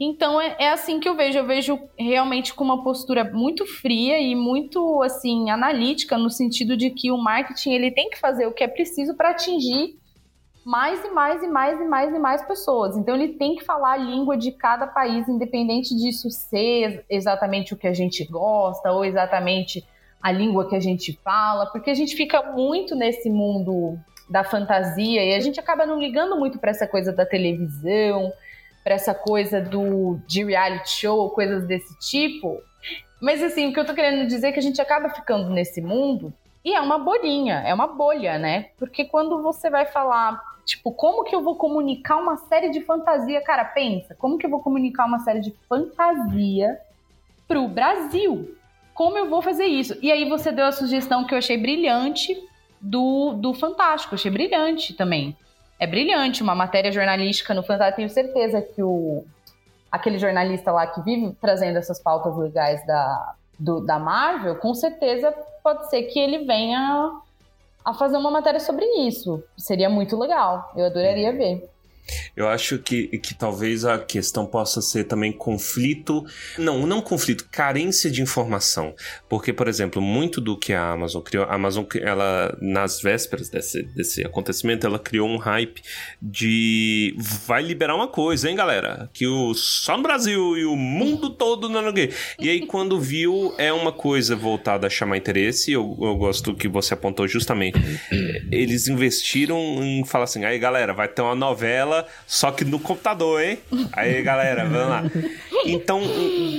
Então é, é assim que eu vejo. Eu vejo realmente com uma postura muito fria e muito assim analítica no sentido de que o marketing ele tem que fazer o que é preciso para atingir mais e mais e mais e mais e mais pessoas. Então ele tem que falar a língua de cada país, independente disso ser exatamente o que a gente gosta ou exatamente a língua que a gente fala, porque a gente fica muito nesse mundo da fantasia e a gente acaba não ligando muito para essa coisa da televisão, para essa coisa do de reality show, coisas desse tipo. Mas assim, o que eu tô querendo dizer é que a gente acaba ficando nesse mundo e é uma bolinha, é uma bolha, né? Porque quando você vai falar, tipo, como que eu vou comunicar uma série de fantasia, cara, pensa, como que eu vou comunicar uma série de fantasia pro Brasil? Como eu vou fazer isso? E aí você deu a sugestão que eu achei brilhante do, do Fantástico, eu achei brilhante também. É brilhante, uma matéria jornalística no Fantástico. Tenho certeza que o aquele jornalista lá que vive trazendo essas pautas legais da, do- da Marvel, com certeza pode ser que ele venha a fazer uma matéria sobre isso. Seria muito legal. Eu adoraria ver. Eu acho que, que talvez a questão possa ser também conflito. Não, não conflito, carência de informação. Porque, por exemplo, muito do que a Amazon criou, a Amazon, ela, nas vésperas desse, desse acontecimento, ela criou um hype de vai liberar uma coisa, hein, galera? Que o, só no Brasil e o mundo todo não não- E aí, quando viu, é uma coisa voltada a chamar interesse. Eu, eu gosto que você apontou justamente. Eles investiram em falar assim: aí, galera, vai ter uma novela, só que no computador, hein? Aí, galera, vamos lá. Então,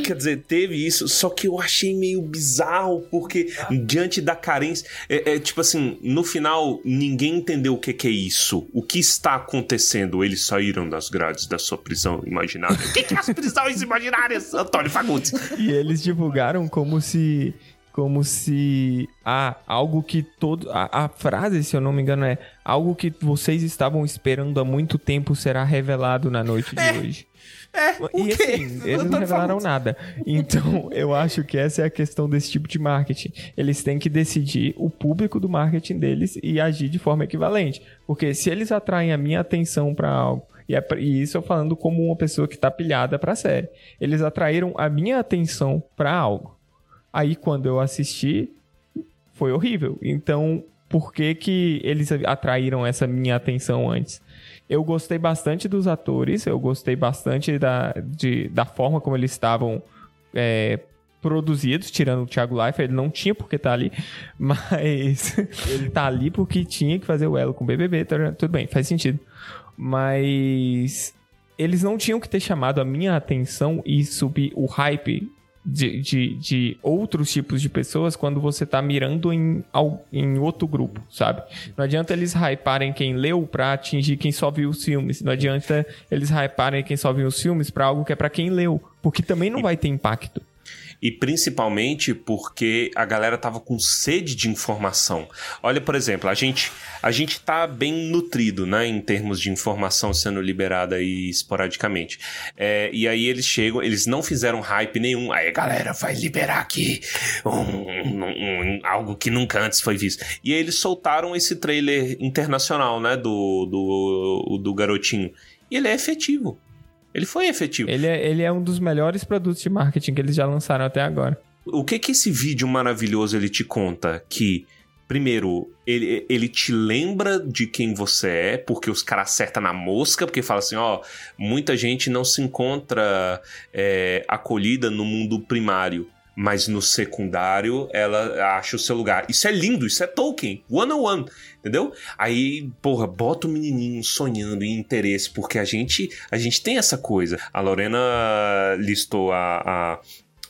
quer dizer, teve isso, só que eu achei meio bizarro, porque diante da carência. É, é tipo assim, no final, ninguém entendeu o que, que é isso. O que está acontecendo? Eles saíram das grades da sua prisão imaginária. O que, que é as prisões imaginárias, Antônio Fagundes? E eles divulgaram como se. Como se ah, algo que todo. A, a frase, se eu não me engano, é algo que vocês estavam esperando há muito tempo será revelado na noite de hoje. É, E assim, eles não revelaram nada. Então, eu acho que essa é a questão desse tipo de marketing. Eles têm que decidir o público do marketing deles e agir de forma equivalente. Porque se eles atraem a minha atenção para algo, e, é e isso eu falando como uma pessoa que tá pilhada pra série, eles atraíram a minha atenção para algo. Aí, quando eu assisti, foi horrível. Então, por que que eles atraíram essa minha atenção antes? Eu gostei bastante dos atores, eu gostei bastante da, de, da forma como eles estavam é, produzidos, tirando o Thiago Leifert, ele não tinha por que estar ali, mas ele tá ali porque tinha que fazer o elo com o BBB, tá- tudo bem, faz sentido. Mas eles não tinham que ter chamado a minha atenção e subir o hype de, de, de outros tipos de pessoas quando você tá mirando em, em outro grupo, sabe? Não adianta eles hyparem quem leu pra atingir quem só viu os filmes. Não adianta eles hyparem quem só viu os filmes pra algo que é pra quem leu. Porque também não vai ter impacto. E principalmente porque a galera tava com sede de informação. Olha, por exemplo, a gente a gente tá bem nutrido, né, em termos de informação sendo liberada aí esporadicamente. É, e aí eles chegam, eles não fizeram hype nenhum. Aí, galera, vai liberar aqui um, um, um, algo que nunca antes foi visto. E aí eles soltaram esse trailer internacional, né, do, do, do garotinho. E ele é efetivo. Ele foi efetivo. Ele é, ele é um dos melhores produtos de marketing que eles já lançaram até agora. O que que esse vídeo maravilhoso ele te conta? Que, primeiro, ele, ele te lembra de quem você é, porque os caras acertam na mosca, porque fala assim, ó, muita gente não se encontra é, acolhida no mundo primário mas no secundário ela acha o seu lugar. Isso é lindo, isso é Tolkien, one on one, entendeu? Aí, porra, bota o menininho sonhando em interesse, porque a gente a gente tem essa coisa. A Lorena listou a, a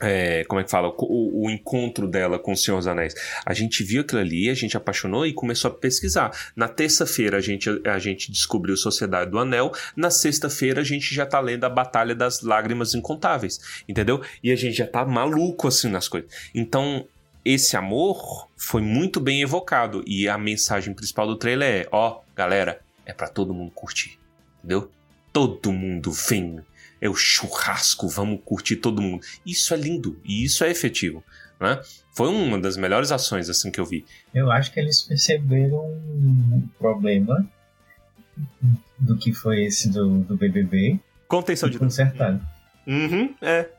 é, como é que fala? O, o, encontro dela com o Senhor dos Anéis. A gente viu aquilo ali, a gente apaixonou e começou a pesquisar. Na terça-feira a gente, a gente descobriu Sociedade do Anel. Na sexta-feira a gente já tá lendo a Batalha das Lágrimas Incontáveis. Entendeu? E a gente já tá maluco assim nas coisas. Então, esse amor foi muito bem evocado. E a mensagem principal do trailer é: ó, galera, é para todo mundo curtir. Entendeu? Todo mundo vem é o churrasco, vamos curtir todo mundo. Isso é lindo e isso é efetivo, né? Foi uma das melhores ações assim que eu vi. Eu acho que eles perceberam um problema do que foi esse do, do BBB. Contenção de consertado. Uhum, é.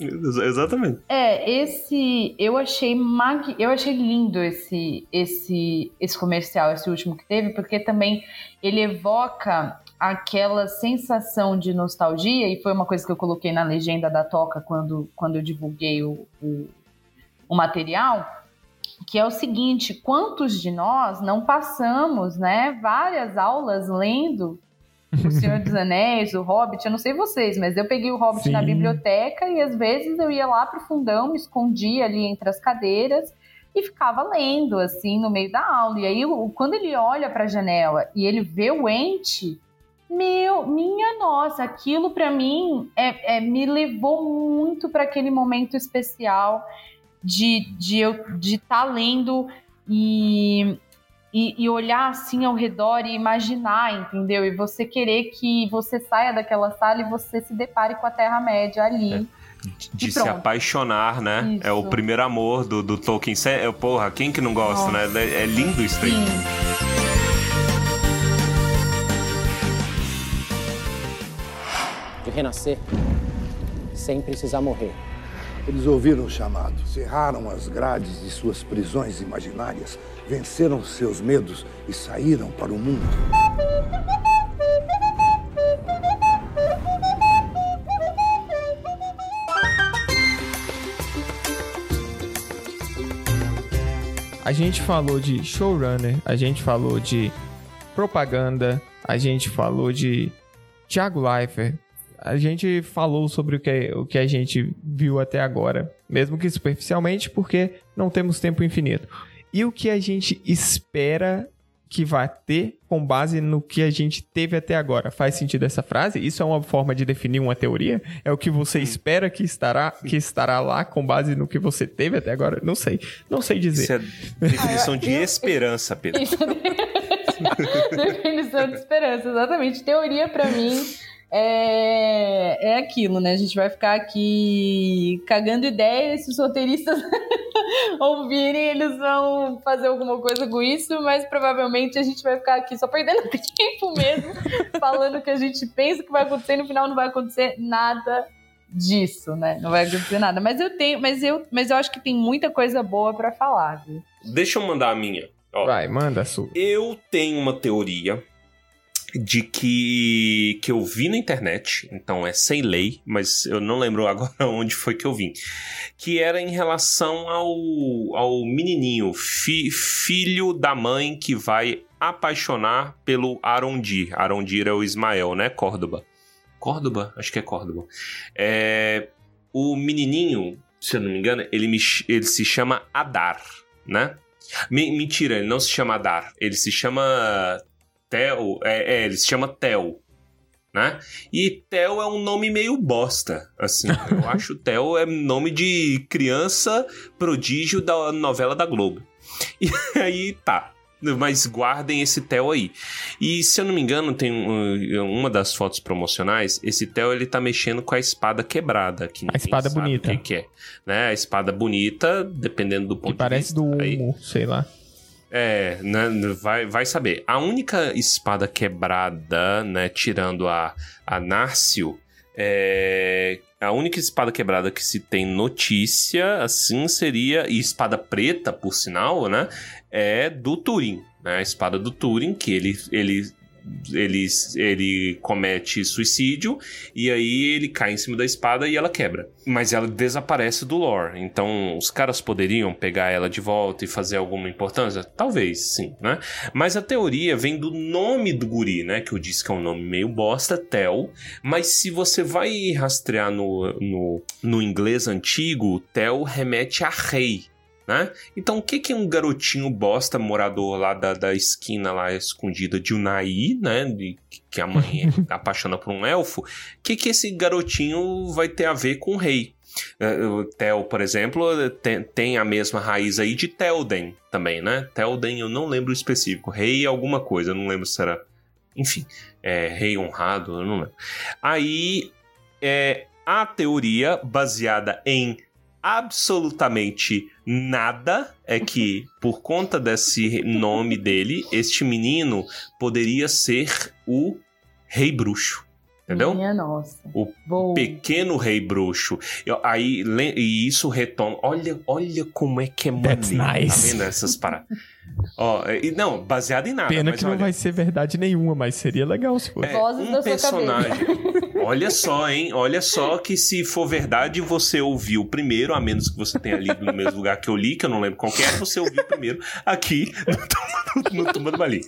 Exatamente. É, esse eu achei mag... eu achei lindo esse esse esse comercial, esse último que teve, porque também ele evoca aquela sensação de nostalgia, e foi uma coisa que eu coloquei na legenda da Toca quando, quando eu divulguei o, o, o material, que é o seguinte: quantos de nós não passamos né, várias aulas lendo O Senhor dos Anéis, O Hobbit? Eu não sei vocês, mas eu peguei o Hobbit Sim. na biblioteca e às vezes eu ia lá pro fundão, me escondia ali entre as cadeiras e ficava lendo assim no meio da aula. E aí, quando ele olha para a janela e ele vê o ente meu, minha nossa, aquilo para mim é, é, me levou muito para aquele momento especial de de eu de estar tá lendo e, e, e, olhar assim ao redor e imaginar, entendeu? E você querer que você saia daquela sala e você se depare com a Terra Média ali. É de se apaixonar, né? Isso. É o primeiro amor do, do Tolkien. É, porra, quem que não gosta, Nossa. né? É lindo isso aí. Sim. Renascer sem precisar morrer. Eles ouviram o chamado, cerraram as grades de suas prisões imaginárias, venceram seus medos e saíram para o mundo. A gente falou de showrunner, a gente falou de propaganda, a gente falou de Thiago Leifert, a gente falou sobre o que, o que a gente viu até agora, mesmo que superficialmente, porque não temos tempo infinito. E o que a gente espera que vai ter com base no que a gente teve até agora. Faz sentido essa frase? Isso é uma forma de definir uma teoria? É o que você espera que estará, que estará lá com base no que você teve até agora? Não sei. Não sei dizer. Isso é definição de esperança, Pedro. Isso é definição de esperança, exatamente. Teoria para mim é, é aquilo, né? A gente vai ficar aqui cagando ideias, se os roteiristas ouvirem, eles vão fazer alguma coisa com isso, mas provavelmente a gente vai ficar aqui só perdendo tempo mesmo, falando o que a gente pensa que vai acontecer, e no final não vai acontecer nada disso, né? Não vai acontecer nada. Mas eu tenho, mas eu, mas eu acho que tem muita coisa boa para falar, viu? Deixa eu mandar a minha. Ó, vai, manda a sua. Eu tenho uma teoria de que que eu vi na internet, então é sem lei, mas eu não lembro agora onde foi que eu vi, que era em relação ao, ao menininho, fi, filho da mãe que vai apaixonar pelo Arondir. Arondir é o Ismael, né? Córdoba. Córdoba? Acho que é Córdoba. É, o menininho, se eu não me engano, ele, me, ele se chama Adar, né? Mentira, ele não se chama Adar, ele se chama Theo, é, é, ele se chama Theo. né? E Theo é um nome meio bosta, assim. Eu acho Theo é nome de criança prodígio da novela da Globo. E aí tá. Mas guardem esse Theo aí. E se eu não me engano, tem um- uma das fotos promocionais. Esse Theo ele tá mexendo com a espada quebrada. Que ninguém espada bonita. O que, que é. Né? A espada bonita, dependendo do ponto Que parece de do vista. aí- Humo, sei lá. É, né, vai, vai saber. A única espada quebrada, né, tirando a, a Nárcio, é, a única espada quebrada que se tem notícia, assim, seria, e espada preta, por sinal, né, é do Turing, né, a espada do Turing, que ele, ele, ele, ele comete suicídio, e aí ele cai em cima da espada e ela quebra. Mas ela desaparece do lore. Então, os caras poderiam pegar ela de volta e fazer alguma importância? Talvez, sim, né? Mas a teoria vem do nome do guri, né? Que eu disse que é um nome meio bosta, Tel. Mas se você vai rastrear no, no, no inglês antigo, Tel remete a rei. Né? Então, o que que um garotinho bosta morador lá da, da esquina lá escondida de Unai, né? De, que a mãe é apaixona por um elfo. O que que esse garotinho vai ter a ver com o rei? É, O Tel, por exemplo, tem, tem a mesma raiz aí de Telden também, né? Telden eu não lembro o específico. Rei alguma coisa, eu não lembro se era. Enfim, é, rei honrado, eu não lembro. Aí, é, a teoria baseada em absolutamente nada é que, por conta desse nome dele, este menino poderia ser o Rei Bruxo. Entendeu? Minha nossa. O Boa. pequeno rei bruxo. Eu- aí, e isso retoma. Olha, olha como é que é maneiro. That's nice. Tá vendo essas paradas? Ó, e- não, baseado em nada. Pena mas que não olha, vai ser verdade nenhuma, mas seria legal se fosse. é, Vozes um da sua personagem. Olha só, hein? Olha só que se for verdade, você ouviu primeiro, a menos que você tenha lido no mesmo lugar que eu li, que eu não lembro qual que é, você ouviu primeiro aqui no Tumba- no Tumba do Bali.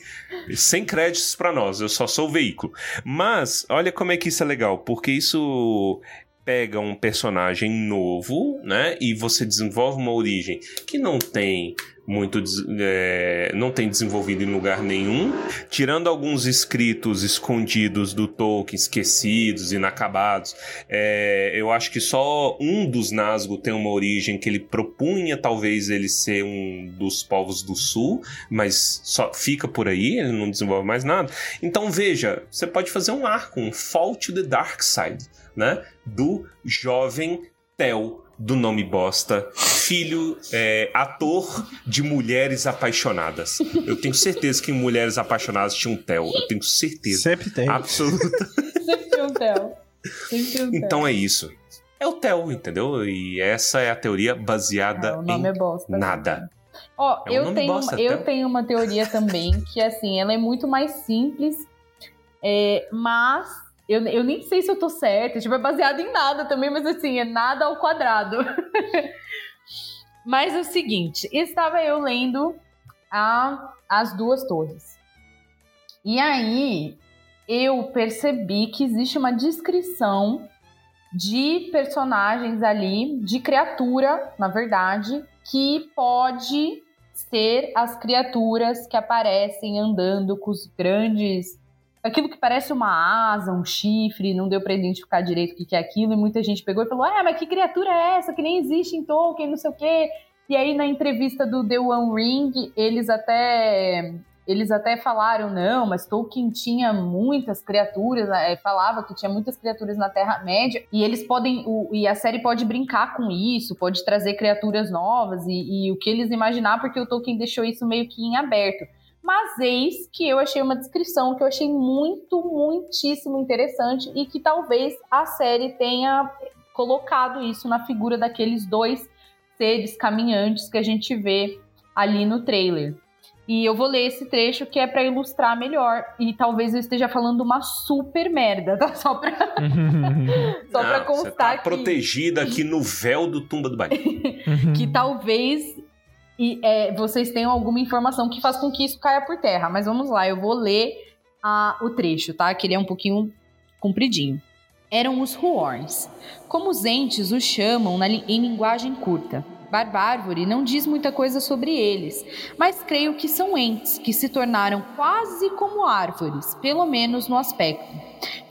Sem créditos pra nós, eu só sou o veículo. Mas, olha como é que isso é legal, porque isso pega um personagem novo, né? E você desenvolve uma origem que não tem muito é, não tem desenvolvido em lugar nenhum, tirando alguns escritos escondidos do Tolkien, esquecidos, inacabados. é, eu acho que só um dos Nazgûl tem uma origem que ele propunha talvez ele ser um dos povos do Sul, mas só fica por aí, ele não desenvolve mais nada. Então veja, você pode fazer um arco, um Fall to the Dark Side, né? Do jovem Tel do nome bosta, filho, é, ator de Mulheres Apaixonadas. Eu tenho certeza que em Mulheres Apaixonadas tinha um Tel. Eu tenho certeza. Sempre tem. Absoluta. Sempre um Theo. Sempre um Theo. Então é isso. É o Tel, entendeu? E essa é a teoria baseada o nome em é bosta. nada. Ó, É eu, tenho, bosta, eu Theo. tenho uma teoria também, que assim, ela é muito mais simples, é, mas eu, eu nem sei se eu tô certa, tipo, é baseado em nada também, mas assim, é nada ao quadrado. mas é o seguinte, estava eu lendo a, As Duas Torres. E aí, eu percebi que existe uma descrição de personagens ali, de criatura, na verdade, que pode ser as criaturas que aparecem andando com os grandes. Aquilo que parece uma asa, um chifre, não deu pra identificar direito o que é aquilo, e muita gente pegou e falou: Ah, mas que criatura é essa que nem existe em Tolkien, não sei o quê. E aí, na entrevista do The One Ring, eles até eles até falaram, não, mas Tolkien tinha muitas criaturas, é, falava que tinha muitas criaturas na Terra-média, e eles podem, o- e a série pode brincar com isso, pode trazer criaturas novas, e, e o que eles imaginar, porque o Tolkien deixou isso meio que em aberto. Mas eis que eu achei uma descrição que eu achei muito, muitíssimo interessante, e que talvez a série tenha colocado isso na figura daqueles dois seres caminhantes que a gente vê ali no trailer. E eu vou ler esse trecho que é pra ilustrar melhor. E talvez eu esteja falando uma super merda, tá? Só pra, só pra Não, você constar tá que, protegida aqui no véu do Tumba do Bahia. que talvez e, é, vocês tenham alguma informação que faz com que isso caia por terra. Mas vamos lá, eu vou ler a- o trecho, tá? Que ele é um pouquinho compridinho. Eram os Huorns, como os entes os chamam na em linguagem curta. Barbárvore não diz muita coisa sobre eles, mas creio que são entes que se tornaram quase como árvores, pelo menos no aspecto.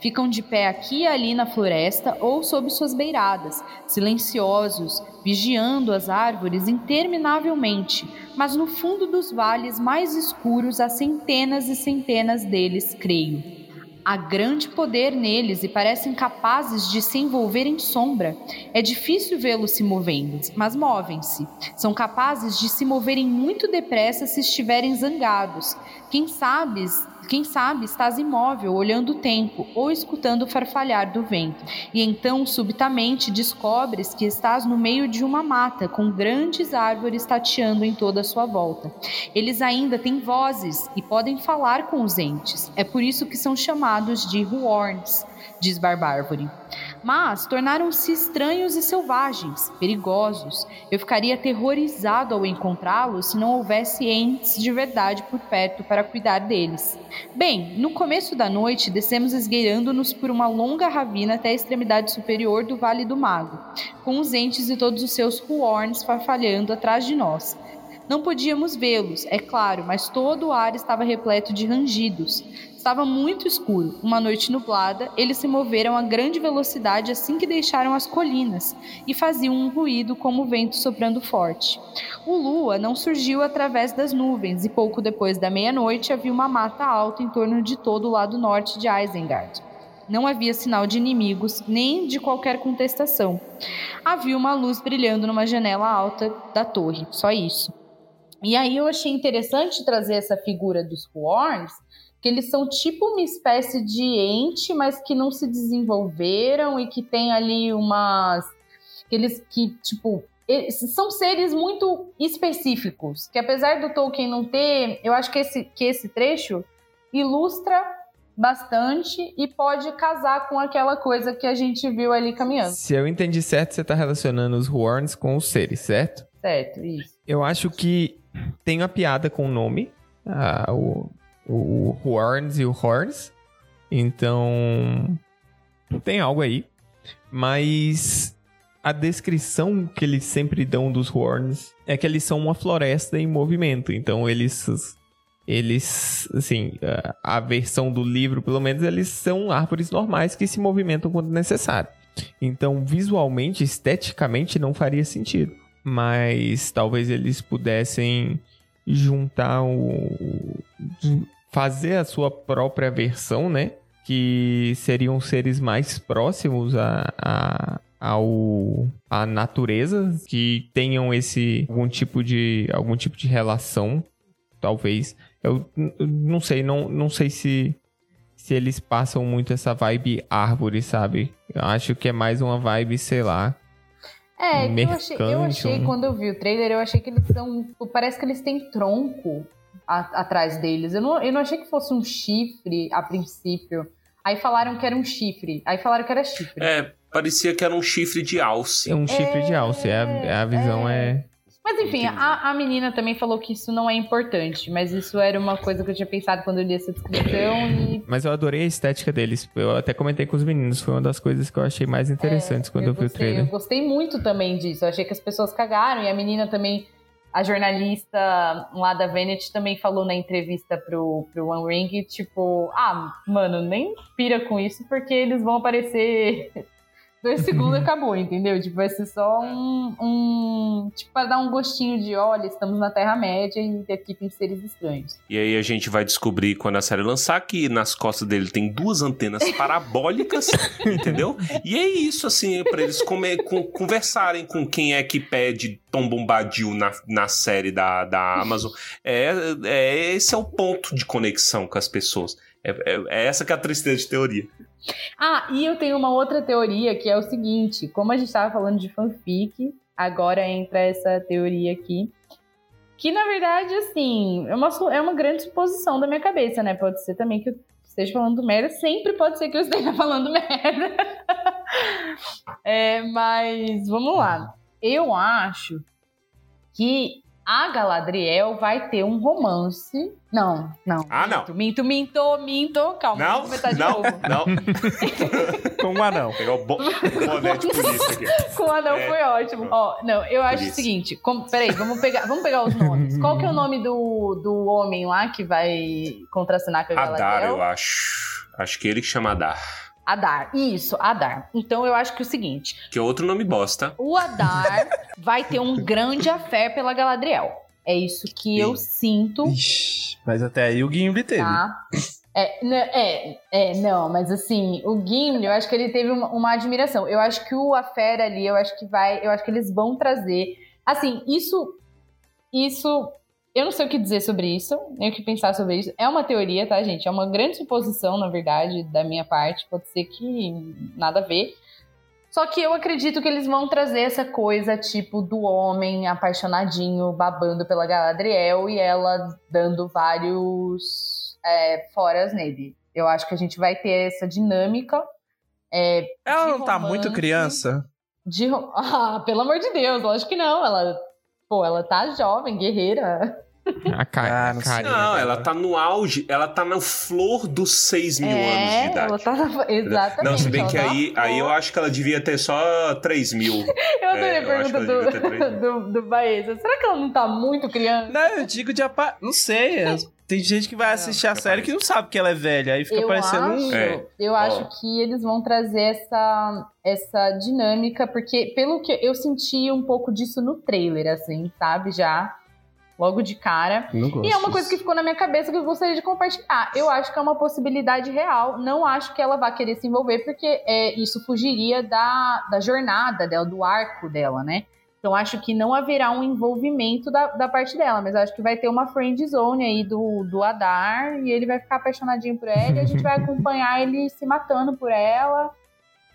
Ficam de pé aqui e ali na floresta ou sob suas beiradas, silenciosos, vigiando as árvores interminavelmente, mas no fundo dos vales mais escuros há centenas e centenas deles, creio. Há grande poder neles e parecem capazes de se envolver em sombra. É difícil vê-los se movendo, mas movem-se. São capazes de se moverem muito depressa se estiverem zangados. Quem sabe quem sabe estás imóvel, olhando o tempo ou escutando o farfalhar do vento, e então subitamente descobres que estás no meio de uma mata com grandes árvores tateando em toda a sua volta. Eles ainda têm vozes e podem falar com os entes. É por isso que são chamados de Huorns, diz Barbárvore mas tornaram-se estranhos e selvagens, perigosos. Eu ficaria aterrorizado ao encontrá-los se não houvesse entes de verdade por perto para cuidar deles. Bem, no começo da noite, descemos esgueirando-nos por uma longa ravina até a extremidade superior do Vale do Mago, com os entes e todos os seus huorns farfalhando atrás de nós. Não podíamos vê-los, é claro, mas todo o ar estava repleto de rangidos. Estava muito escuro. Uma noite nublada, eles se moveram a grande velocidade assim que deixaram as colinas e faziam um ruído como o vento soprando forte. O lua não surgiu através das nuvens e pouco depois da meia-noite havia uma mata alta em torno de todo o lado norte de Isengard. Não havia sinal de inimigos, nem de qualquer contestação. Havia uma luz brilhando numa janela alta da torre, só isso. E aí eu achei interessante trazer essa figura dos Huorns, que eles são tipo uma espécie de ente, mas que não se desenvolveram e que tem ali umas eles que tipo são seres muito específicos, que apesar do Tolkien não ter, eu acho que esse que esse trecho ilustra bastante e pode casar com aquela coisa que a gente viu ali caminhando. Se eu entendi certo, você está relacionando os Horns com os seres, certo? Certo, isso. Eu acho que tem uma piada com o nome. Ah, o, o Horns e o Horns. Então, tem algo aí. Mas a descrição que eles sempre dão dos Horns é que eles são uma floresta em movimento. Então, eles. Eles, assim, a versão do livro, pelo menos, eles são árvores normais que se movimentam quando necessário. Então, visualmente, esteticamente, não faria sentido. Mas talvez eles pudessem juntar o. fazer a sua própria versão, né? Que seriam seres mais próximos a, a, ao a natureza, que tenham esse algum tipo de algum tipo de relação, talvez. Eu, eu não sei, não, não sei se se eles passam muito essa vibe árvore, sabe? Eu acho que é mais uma vibe, sei lá, é, eu achei, eu achei, quando eu vi o trailer, eu achei que eles são. Parece que eles têm tronco a, atrás deles. Eu não, eu não achei que fosse um chifre a princípio. Aí falaram que era um chifre. Aí falaram que era chifre. É, parecia que era um chifre de alce. É um chifre é, de alce. É, a, a visão é... é... Mas enfim, a, a, menina também falou que isso não é importante, mas isso era uma coisa que eu tinha pensado quando eu li essa descrição e... Mas eu adorei a estética deles. Eu até comentei com os meninos, foi uma das coisas que eu achei mais interessantes é, quando eu, eu vi gostei, o trailer. Eu gostei muito também disso. Eu achei que as pessoas cagaram e a menina também, a jornalista lá da Vanity também falou na entrevista pro, pro One Ring, tipo, ah, mano, nem pira com isso porque eles vão aparecer dois segundos acabou, entendeu? Tipo, vai ser só um, um. Tipo, para dar um gostinho de: olha, estamos na Terra-média e aqui tem seres estranhos. E aí a gente vai descobrir quando a série lançar que nas costas dele tem duas antenas parabólicas, entendeu? E é isso, assim, é para eles comer, com, conversarem com quem é que pede Tom Bombadil na, na série da, da Amazon. É, é, esse é o ponto de conexão com as pessoas. É, é, é essa que é a tristeza de teoria. Ah, e eu tenho uma outra teoria que é o seguinte: como a gente estava falando de fanfic, agora entra essa teoria aqui. Que na verdade, assim, é uma, é uma grande suposição da minha cabeça, né? Pode ser também que eu esteja falando merda, sempre pode ser que eu esteja falando merda. é, mas vamos lá. Eu acho que a Galadriel vai ter um romance. Não, não. Ah, não. Minto, minto, minto. Calma, Não, começar de não, novo. não. Com um anão. Pegar o bo boné de polícia aqui. Com o anão É. foi ótimo. Ó, não, eu acho isso. o seguinte. como- peraí, vamos pegar, vamos pegar os nomes. Qual que é o nome do, do homem lá que vai contracenar com a Adar, Galadriel? eu acho. Acho que ele que chama Adar. Adar. Isso, Adar. Então eu acho que é o seguinte. Que é outro nome bosta. O Adar vai ter um grande afé pela Galadriel. É isso que eu sinto, Ixi, mas até aí o Gimli teve. tá? É, né, é, é, não, mas assim, o Gimli, eu acho que ele teve uma, uma admiração. Eu acho que o Afera ali, eu acho que vai, eu acho que eles vão trazer. Assim, isso, isso, eu não sei o que dizer sobre isso, nem o que pensar sobre isso. É uma teoria, tá, gente? É uma grande suposição, na verdade, da minha parte. Pode ser que nada a ver. Só que eu acredito que eles vão trazer essa coisa, tipo, do homem apaixonadinho, babando pela Galadriel e ela dando vários é, foras nele. Eu acho que a gente vai ter essa dinâmica. é, Ela não tá muito romance. criança? De Ah, pelo amor de Deus, lógico que não. Ela, pô, ela tá jovem, guerreira. A cara. Ah, não a sei. carinha Não, ela tá no auge, ela tá na flor dos 6 mil anos de é, idade. ela tá na... Exatamente. Não, se bem que tá aí, aí eu acho que ela devia ter só 3 mil. Eu adorei é, a pergunta do, do, do Baeza. Será que ela não tá muito criança? Não, eu digo de apa... Não sei. Tem gente que vai assistir a série que não sabe que ela é velha. Aí fica eu parecendo um. acho, É. eu acho que eles vão trazer essa, essa dinâmica, porque pelo que eu senti um pouco disso no trailer, assim, sabe? Já, logo de cara. Não. E é uma coisa que ficou na minha cabeça que eu gostaria de compartilhar. Eu acho que é uma possibilidade real. Não acho que ela vá querer se envolver, porque é, isso fugiria da, da jornada dela, do arco dela, né? Então acho que não haverá um envolvimento da, da parte dela, mas acho que vai ter uma friend zone aí do, do Adar e ele vai ficar apaixonadinho por ela e a gente vai acompanhar ele se matando por ela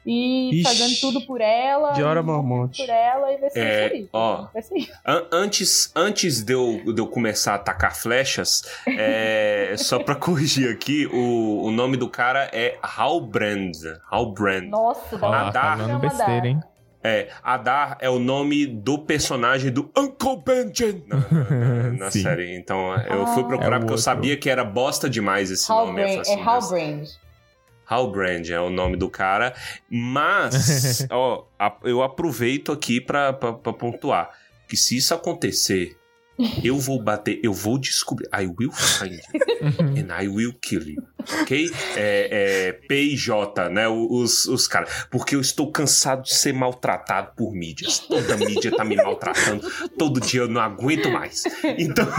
e Ixi. fazendo tudo por ela. Diora e morrendo Mormonte. Por ela e vai ser É, isso. ó. Vai ser isso. An- antes antes de, eu, de eu começar a atacar flechas, é, só pra corrigir aqui, o, o nome do cara é Halbrand. Halbrand. Nossa, dá Adar. falando besteira, hein? É, Adar é o nome do personagem do Uncle Benjen na, na- na série. Então eu fui Ah. procurar É porque eu sabia que era bosta demais esse nome. Eu Halbrand, falei é assim, Halbrand. Halbrand é o nome do cara, mas ó, a- eu aproveito aqui pra, pra, pra pontuar que se isso acontecer, eu vou bater, eu vou descobrir. I will find you and I will kill you. Ok? É, é PJ, né? Os, os caras. Porque eu estou cansado de ser maltratado por mídias. Toda mídia tá me maltratando. Todo dia eu não aguento mais. Então.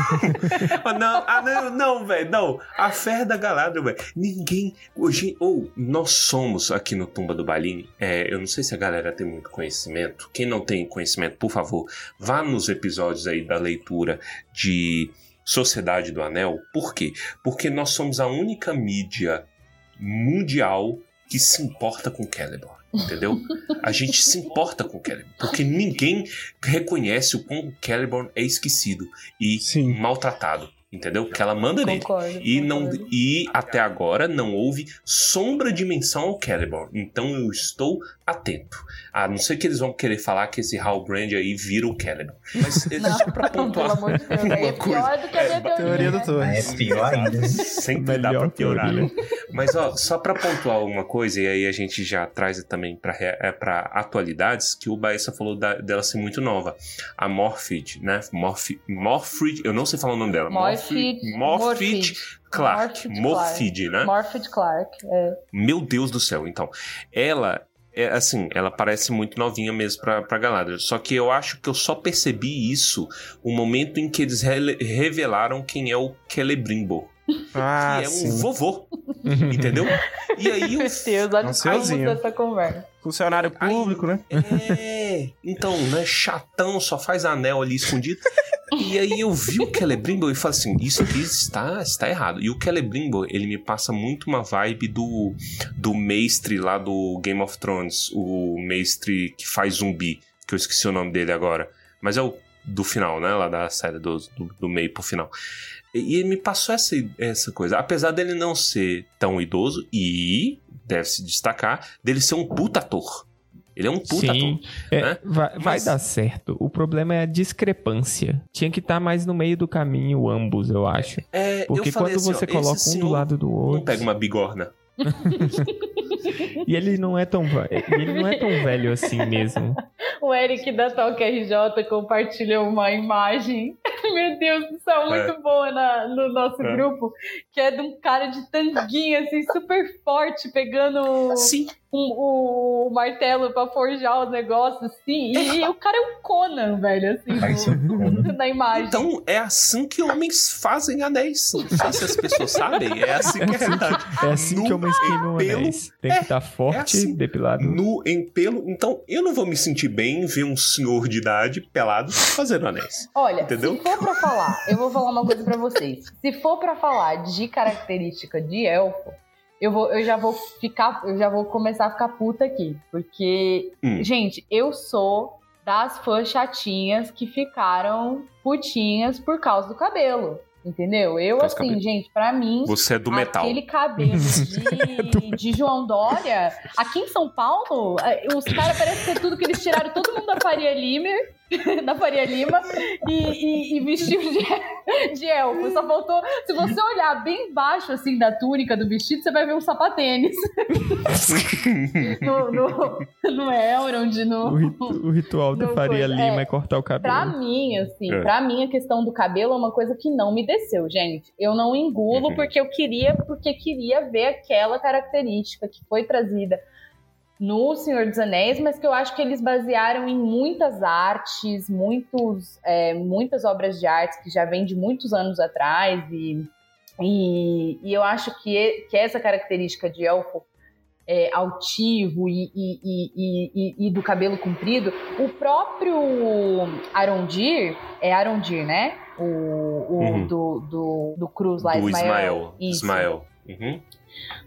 Ah, não, ah, não, não, velho. Não. A fé da Galadriel, velho. Ninguém. Hoje. Ou nós somos aqui no Tumba do Baline. É, eu não sei se a galera tem muito conhecimento. Quem não tem conhecimento, por favor, vá nos episódios aí da leitura de Sociedade do Anel. Por quê? Porque nós somos a única mídia mundial que se importa com Celeborn. Entendeu? A gente se importa com Celeborn. Porque ninguém reconhece o quão Celeborn é esquecido e Sim. maltratado. Entendeu? Porque ela manda nele. Concordo. E, não, e até agora não houve sombra de menção ao Celeborn. Então eu estou atento. A não ser que eles vão querer falar que esse Halbrand aí vira o Celeborn. Mas é Não, só pra pelo pontuar. amor de Deus. É uma coisa. pior do que a minha teoria. Teoria do né? Thor. É pior ainda. Sempre dá Melhor pra piorar, teoria. né? Mas ó, só pra pontuar uma coisa, e aí a gente já traz também pra, é, pra atualidades, que o Baessa falou da- dela ser muito nova. A Morphid, né? Morph, Morphid, eu não sei falar o nome dela. Morphid Clark. Morphid Morphid, né? Morphid Clark. É. Meu Deus do céu, então. Ela, é assim, ela parece muito novinha mesmo pra, pra Galadriel. Só que eu acho que eu só percebi isso o momento em que eles rele- revelaram quem é o Celebrimbor. Ah, que é um sim. vovô, entendeu? E aí eu... Meu Deus, olha como Ansiosinho. essa conversa. Funcionário público, né? É, então, né, chatão, só faz anel ali escondido. E aí eu vi o Celebrimbor e falei assim, isso aqui está, está errado. E o Celebrimbor, ele me passa muito uma vibe do, do mestre lá do Game of Thrones, o mestre que faz zumbi, que eu esqueci o nome dele agora. Mas é o do final, né, lá da série do, do, do meio pro final. E ele me passou essa, essa coisa. Apesar dele não ser tão idoso, e deve se destacar, dele ser um puta ator. Ele é um puta Sim, ator. é, né? vai, vai Mas- dar certo. O problema é a discrepância. Tinha que estar mais no meio do caminho, ambos, eu acho. É, Porque eu quando assim, ó, você esse coloca um do lado do Não outro. pega uma bigorna. E ele não é tão ele não é tão velho assim mesmo. O Eric da Talk RJ compartilhou uma imagem, meu Deus do céu, muito boa na- no nosso É. grupo, que é de um cara de tanguinha, assim, super forte, pegando Sim. Um- o, martelo pra forjar os negócios, assim, e, o cara é um Conan, velho, assim, um no- Conan. na imagem. Então, é assim que homens fazem anéis. Não sei se as pessoas sabem. É assim que é a realidade. É assim Nu que homens queimam pelo- anéis. Tem que estar forte, assim. depilado. Nu em pelo. Então, eu não vou me sentir bem ver um senhor de idade pelado fazendo anéis. Olha, Entendeu? se for pra falar, eu vou falar uma coisa pra vocês. Se for pra falar de característica de elfo, eu, vou, eu já vou ficar, eu já vou começar a ficar puta aqui, porque Hum. gente, eu sou das fãs chatinhas que ficaram putinhas por causa do cabelo. Entendeu? Eu, Por assim, cabelo. gente, pra mim, Você é do metal. Aquele cabelo de, de João Dória. Aqui em São Paulo, eh, os caras parecem ter tudo que eles tiraram todo mundo da Faria Lima, da Faria Lima, e, e, e vestiu de, de elfo. Só faltou. Se você olhar bem baixo assim da túnica do vestido, você vai ver um sapatênis. no, no, no Elrond, O, no. ritu- o ritual da Faria foi, Lima é. é cortar o cabelo. Pra mim, assim, É. pra mim a questão do cabelo é uma coisa que não me desceu, gente. Eu não engulo Uhum. porque eu queria, porque queria ver aquela característica que foi trazida no Senhor dos Anéis, mas que eu acho que eles basearam em muitas artes, muitos, é, muitas obras de arte que já vêm de muitos anos atrás e, e, e eu acho que, que essa característica de elfo é, altivo e, e- e- e- e- e do cabelo comprido, o próprio Arondir, é Arondir, né? O, o Uhum. do, do, do Cruz lá, do Ismael. Ismael. Isso. Ismael. Uhum.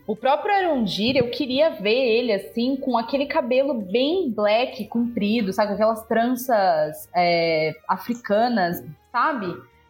O próprio Arondir, eu queria ver ele assim, com aquele cabelo bem black, comprido, sabe? Com aquelas tranças é, africanas, sabe?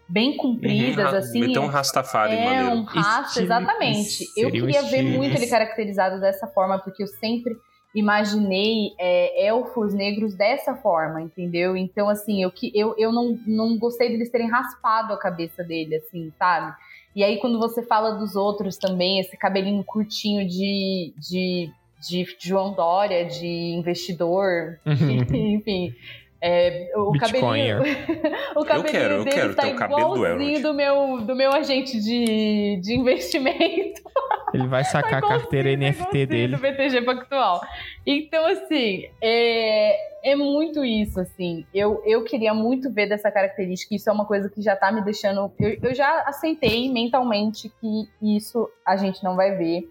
Bem compridas, Uhum. assim. Meteu um Rastafari É, maneiro. um rasta, Estilo- exatamente. Eu queria ver muito ele caracterizado dessa forma, porque eu sempre imaginei é, elfos negros dessa forma, entendeu? Então, assim, eu, que- eu, eu não, não gostei deles terem raspado a cabeça dele, assim, sabe? E aí, quando você fala dos outros também, esse cabelinho curtinho de, de, de João Dória, de investidor, enfim. É, o Bitcoiner. cabelinho, o cabelinho quero, eu dele quero tá ter o cabelo do Elrond. do meu, do meu agente de, de investimento. Ele vai sacar a Igualzinho, carteira NFT dele. Do BTG Pactual. Então, assim, é, é muito isso, assim. Eu, eu queria muito ver dessa característica. Isso é uma coisa que já tá me deixando. Eu, eu já aceitei mentalmente que isso a gente não vai ver.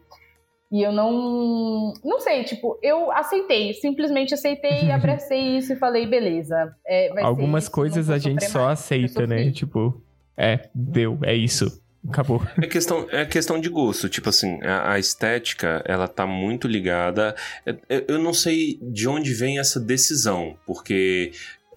E eu não. Não sei, tipo, eu aceitei, simplesmente aceitei, abracei isso e falei, beleza. é, Algumas isso, coisas a gente só mais. aceita, né? Tipo, é, deu, é isso. Acabou. É questão, é questão de gosto. Tipo assim, a, a estética, ela tá muito ligada. Eu, eu não sei de onde vem essa decisão, porque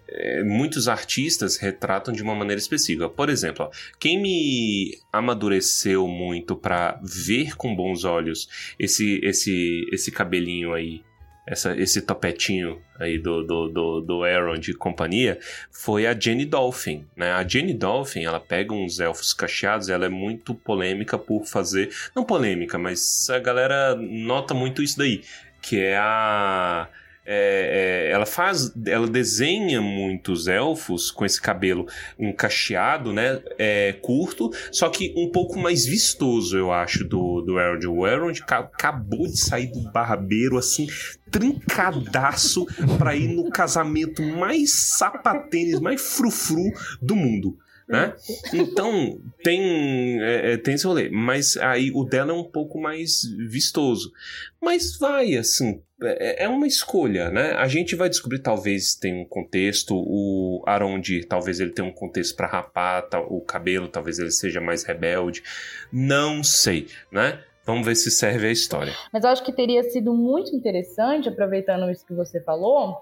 é, muitos artistas retratam de uma maneira específica. Por exemplo, ó, quem me amadureceu muito pra ver com bons olhos esse, esse, esse cabelinho aí. Essa, esse topetinho aí do, do, do, do Aaron de companhia foi a Jenny Dolphin, né? A Jenny Dolphin, ela pega uns elfos cacheados, ela é muito polêmica por fazer... Não polêmica, mas a galera nota muito isso daí, que é a... é- é, ela faz, ela desenha muitos elfos com esse cabelo um cacheado, né, é, curto, só que um pouco mais vistoso, eu acho, do, do Elrond. O Elrond ca- acabou de sair do barbeiro, assim, trincadaço pra ir no casamento mais sapatênis, mais frufru do mundo. Né? Então, tem, é, é, tem esse rolê. Mas aí o dela é um pouco mais vistoso. Mas vai, assim, é, é uma escolha, né? A gente vai descobrir, talvez tem um contexto. O Arondi, talvez ele tenha um contexto pra rapar tal- o cabelo, talvez ele seja mais rebelde. Não sei, né? Vamos ver se serve a história. Mas eu acho que teria sido muito interessante, aproveitando isso que você falou,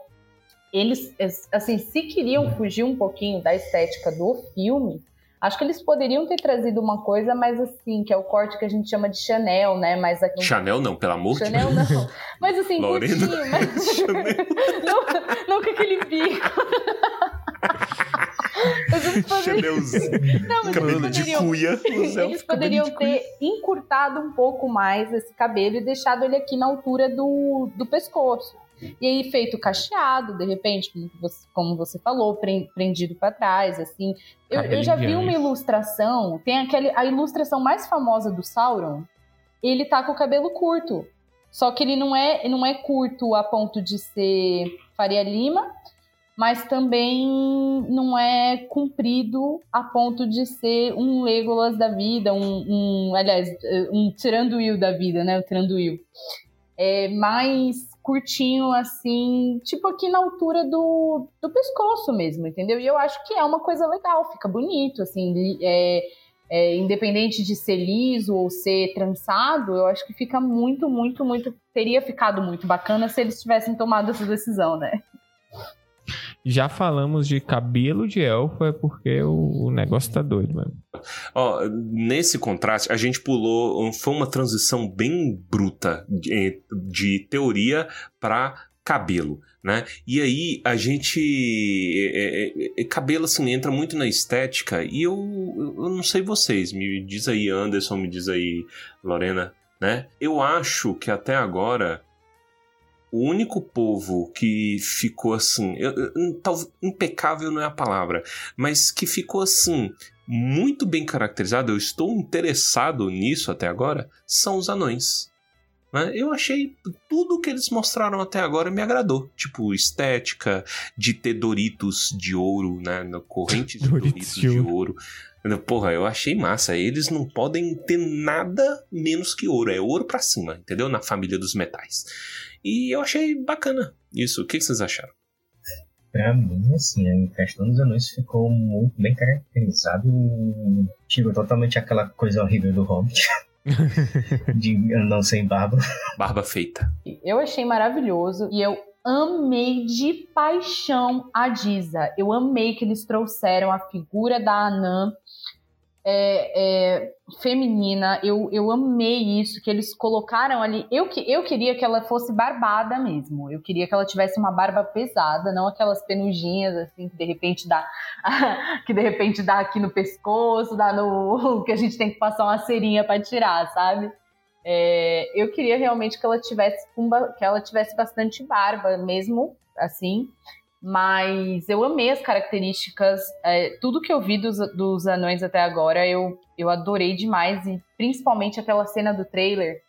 eles, assim, se queriam fugir um pouquinho da estética do filme, Acho que eles poderiam ter trazido uma coisa mais assim, que é o corte que a gente chama de Chanel, né? Mas aqui... Chanel não, pelo amor de Chanel não. Mas assim, Lorena. curtinho, mas... não, não com aquele bico. Poderiam... Chanelzinho. Não, mas Cabelo eles de poderiam... cuia. Eles poderiam ter encurtado um pouco mais esse cabelo e deixado ele aqui na altura do, do pescoço. E aí feito cacheado, de repente, como você, como você falou, pre- prendido para trás, assim. Eu, eu já vi uma ilustração, tem aquele, a ilustração mais famosa do Sauron, ele tá com o cabelo curto. Só que ele não é, não é curto a ponto de ser Faria Lima, mas também não é comprido a ponto de ser um Legolas da vida, um, um aliás, um Tiranduil da vida, né? O Tiranduil. É mais curtinho, assim, tipo aqui na altura do, do pescoço mesmo, entendeu? E eu acho que é uma coisa legal, fica bonito, assim, é, é, independente de ser liso ou ser trançado, eu acho que fica muito, muito, muito. Teria ficado muito bacana se eles tivessem tomado essa decisão, né? Já falamos de cabelo de elfo, é porque o, o negócio tá doido, mano. Ó, nesse contraste, a gente pulou. Foi uma transição bem bruta de, de teoria para cabelo, né? E aí a gente. é, é, é, cabelo, assim, entra muito na estética. E eu, eu não sei vocês, me diz aí, Anderson, me diz aí, Lorena, né? Eu acho que até agora. O único povo que ficou assim, eu- eu- tal- impecável não é a palavra, mas que ficou assim, muito bem caracterizado, eu estou interessado nisso até agora, são os anões. né? Eu achei tudo que eles mostraram até agora me agradou. Tipo, estética, de ter Doritos de ouro, né? Correntes de Doritos Doritos de de ouro. Porra, eu achei massa. Eles não podem ter nada menos que ouro. É ouro pra cima, entendeu? Na família dos metais. E eu achei bacana isso. O que que vocês acharam? Pra mim, assim, a questão dos anões ficou muito bem caracterizado. Tirou totalmente aquela coisa horrível do Hobbit. de anão sem barba. Barba feita. Eu achei maravilhoso e eu amei de paixão a Diza. Eu amei que eles trouxeram a figura da Anã é, é, feminina. Eu, eu amei isso, que eles colocaram ali. Eu, eu queria que ela fosse barbada mesmo. Eu queria que ela tivesse uma barba pesada, não aquelas penugem assim que de repente dá. que de repente dá aqui no pescoço, dá no. que a gente tem que passar uma cerinha para tirar, sabe? É, eu queria realmente que ela tivesse que ela tivesse bastante barba, mesmo assim. Mas eu amei as características, é, tudo que eu vi dos, dos anões até agora, eu, eu adorei demais, e principalmente aquela cena do trailer,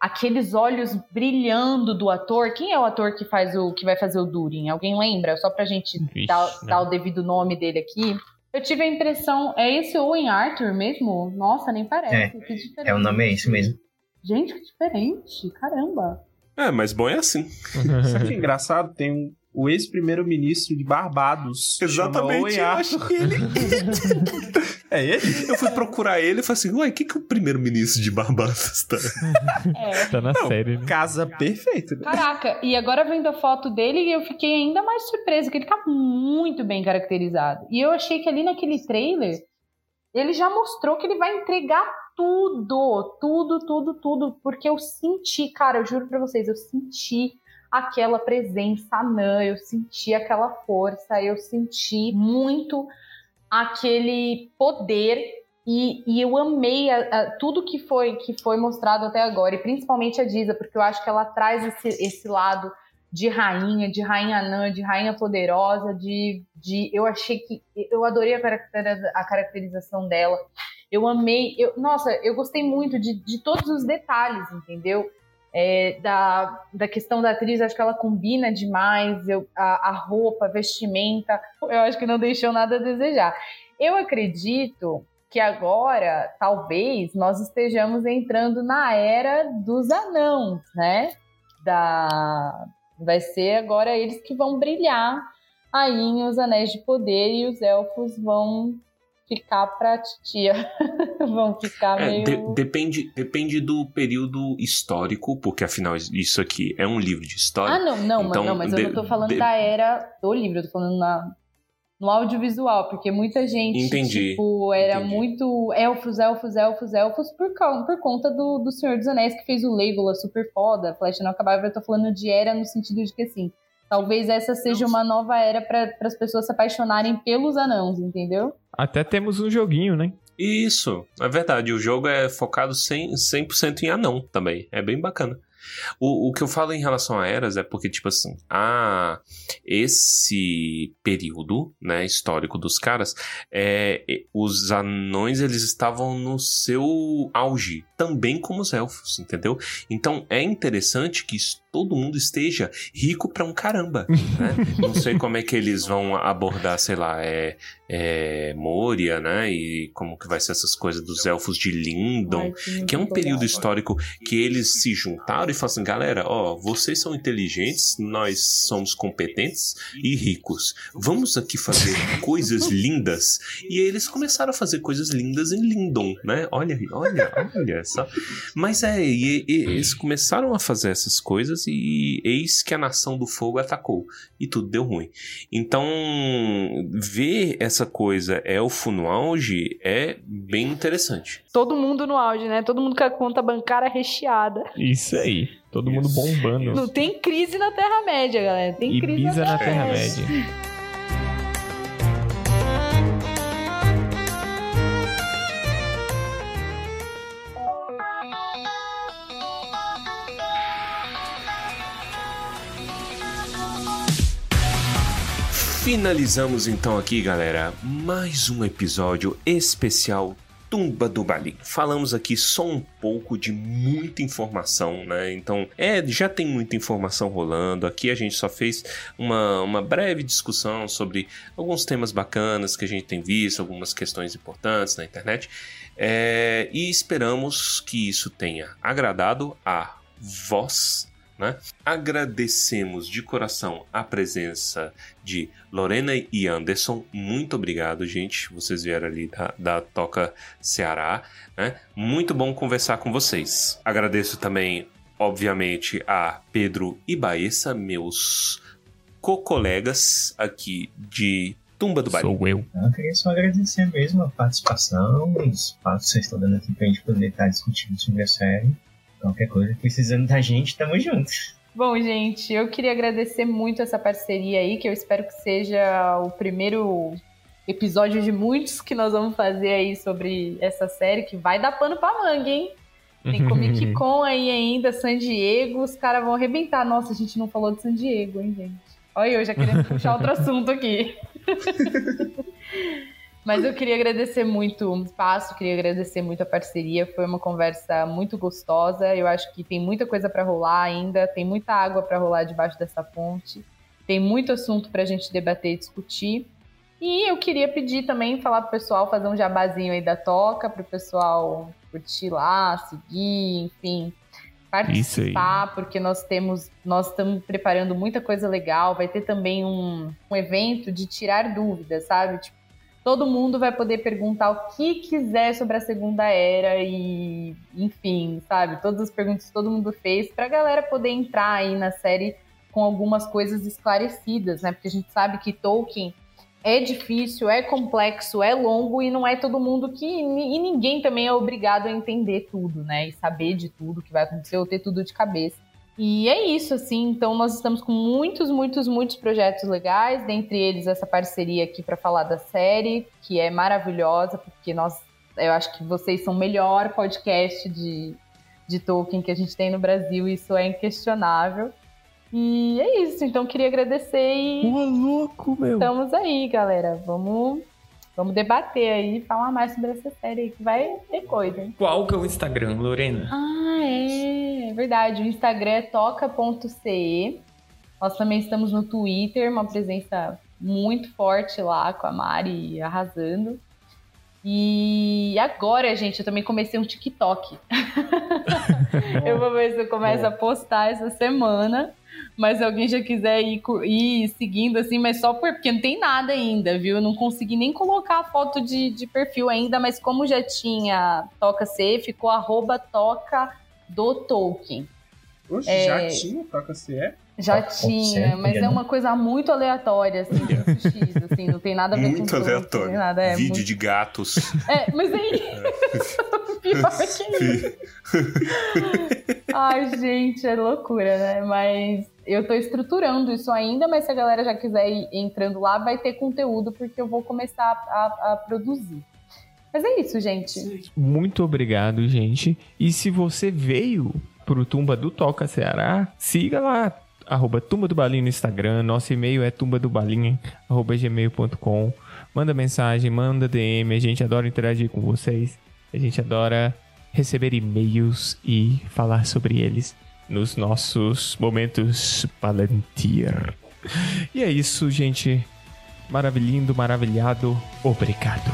aqueles olhos brilhando do ator. Quem é o ator que faz o que vai fazer o Durin? Alguém lembra? Só pra gente Vixe, dar, não. dar o devido nome dele aqui. Eu tive a impressão, é esse Owen Arthur mesmo? Nossa, nem parece. É. É o nome é esse mesmo. Gente, que diferente. Caramba. É, mas bom é assim. Sabe que é engraçado? Tem um, o ex-primeiro-ministro de Barbados. Owen eu acho que ele. É ele? Eu fui procurar ele e falei assim: uai, o que, que o primeiro-ministro de Barbados tá? É. Tá na Não, série, né? Casa perfeita. né? Caraca, e agora vendo a foto dele, eu fiquei ainda mais surpresa, que ele tá muito bem caracterizado. E eu achei que ali naquele trailer, ele já mostrou que ele vai entregar tudo, tudo, tudo, tudo, porque eu senti, cara, eu juro pra vocês, eu senti aquela presença anã, eu senti aquela força, eu senti muito aquele poder e, e eu amei a- a- tudo que foi que foi mostrado até agora, e principalmente a Diza, porque eu acho que ela traz esse, esse lado de rainha, de rainha anã, de rainha poderosa, de, de eu achei que eu adorei a, caracteriza- a caracterização dela. Eu amei, eu, nossa, eu gostei muito de, de todos os detalhes, entendeu? É, da, da questão da atriz, acho que ela combina demais, eu, a, a roupa, a vestimenta, eu acho que não deixou nada a desejar. Eu acredito que agora, talvez, nós estejamos entrando na era dos anãos, né? Da... Vai ser agora eles que vão brilhar aí em Os Anéis de Poder e os elfos vão ficar pra titia. vão ficar É, meio... de- depende, depende do período histórico, porque afinal isso aqui é um livro de história. Ah, não, não, Então, não, mas eu de- não tô falando de- da era do livro, eu tô falando na, no audiovisual, porque muita gente, Entendi, tipo, era entendi. muito elfos, elfos, elfos, elfos, por, cau- por conta do, do Senhor dos Anéis, que fez o Legolas super foda, Flash não acabava, eu tô falando de era no sentido de que, assim, talvez essa seja uma nova era para as pessoas se apaixonarem pelos anãos, entendeu? Até temos um joguinho, né? Isso, é verdade. O jogo é focado 100%, 100 em anão também. É bem bacana. O, o que eu falo em relação a eras é porque, tipo assim, ah, esse período, né, histórico dos caras, é, os anões, eles estavam no seu auge, também como os elfos, entendeu? Então, é interessante que todo mundo esteja rico pra um caramba, né? Não sei como é que eles vão abordar, sei lá, é, é Moria, né, e como que vai ser essas coisas dos elfos de Lindon, que é um período histórico que eles se juntaram e falaram assim, galera, ó, vocês são inteligentes, nós somos competentes e ricos. Vamos aqui fazer coisas lindas. E aí eles começaram a fazer coisas lindas em Lindon, né? Olha, olha, olha só. Mas é, e, e- eles começaram a fazer essas coisas e eis que a nação do fogo atacou e tudo deu ruim. Então, ver essa coisa elfo no auge é bem interessante. Todo mundo no auge, né? Todo mundo com a conta bancária recheada. Isso aí. Todo mundo bombando. Não tem crise na Terra-média, galera. Tem crise Ibiza na na Terra-média. Finalizamos então aqui, galera, mais um episódio especial Tumba do Bali. Falamos aqui só um pouco de muita informação, né? Então, é, já tem muita informação rolando. Aqui a gente só fez uma, uma breve discussão sobre alguns temas bacanas que a gente tem visto, algumas questões importantes na internet. É, e esperamos que isso tenha agradado a vós né? Agradecemos de coração a presença de Lorena e Anderson. Muito obrigado, gente. Vocês vieram ali da, da Toca Ceará. Né? Muito bom conversar com vocês. Agradeço também, obviamente, a Pedro e Baessa, meus co-colegas aqui de Tumba do Bari. Sou eu. Eu queria só agradecer mesmo a participação, os espaços que vocês estão dando aqui pra gente poder estar discutindo sobre a série. Qualquer coisa precisando da gente, tamo junto. Bom, gente, eu queria agradecer muito essa parceria aí, que eu espero que seja o primeiro episódio de muitos que nós vamos fazer aí sobre essa série, que vai dar pano pra manga, hein? Tem Comic Con aí ainda, San Diego, os caras vão arrebentar. Nossa, a gente não falou de San Diego, hein, gente? Olha eu já querendo puxar outro assunto aqui. Mas eu queria agradecer muito o espaço, queria agradecer muito a parceria. Foi uma conversa muito gostosa. Eu acho que tem muita coisa para rolar ainda, tem muita água para rolar debaixo dessa ponte. Tem muito assunto para a gente debater e discutir. E eu queria pedir também, falar pro pessoal, fazer um jabazinho aí da toca, pro pessoal curtir lá, seguir, enfim, participar, porque nós temos, nós estamos preparando muita coisa legal. Vai ter também um, um evento de tirar dúvidas, sabe? Tipo, todo mundo vai poder perguntar o que quiser sobre a Segunda Era e, enfim, sabe? Todas as perguntas que todo mundo fez pra galera poder entrar aí na série com algumas coisas esclarecidas, né? Porque a gente sabe que Tolkien é difícil, é complexo, é longo e não é todo mundo que. E ninguém também é obrigado a entender tudo, né? E saber de tudo que vai acontecer ou ter tudo de cabeça. E é isso, assim. Então, nós estamos com muitos, muitos, muitos projetos legais, dentre eles essa parceria aqui para falar da série, que é maravilhosa, porque nós. Eu acho que vocês são o melhor podcast de, de Tolkien que a gente tem no Brasil, isso é inquestionável. E é isso, então queria agradecer e. Ô, louco, meu! Estamos aí, galera. Vamos, vamos debater aí, falar mais sobre essa série aí, que vai ter coisa, hein? Qual que é o Instagram, Lorena? Ah, é, é verdade. O Instagram é toca.ce. Nós também estamos no Twitter, uma presença muito forte lá com a Mari arrasando. E agora, gente, eu também comecei um TikTok. eu vou ver se eu começo a postar essa semana. Mas se alguém já quiser ir, ir, seguindo, assim, mas só por, porque não tem nada ainda, viu? Eu não consegui nem colocar a foto de, de perfil ainda, mas como já tinha Toca C, ficou arroba Toca do Tolkien. Oxe, É. já tinha Toca CE? Já tinha, certo, mas é uma coisa muito aleatória, assim, muito X, assim, não tem nada a ver com Muito doce, aleatório. nem nada, é, Vídeo muito- de gatos. É, mas aí. Pior que isso. Ai, gente, é loucura, né? Mas eu tô estruturando isso ainda, mas se a galera já quiser ir entrando lá, vai ter conteúdo, porque eu vou começar a, a produzir. Mas é isso, gente. Muito obrigado, gente. E se você veio pro Tumba do Toca Ceará, siga lá, arroba Tumba do no Instagram. Nosso e-mail é tumbadobalinha, arroba gmail.com. Manda mensagem, manda DM. A gente adora interagir com vocês. A gente adora receber e-mails e falar sobre eles nos nossos momentos Palantir. E é isso, gente. Maravilhindo, maravilhado. Obrigado.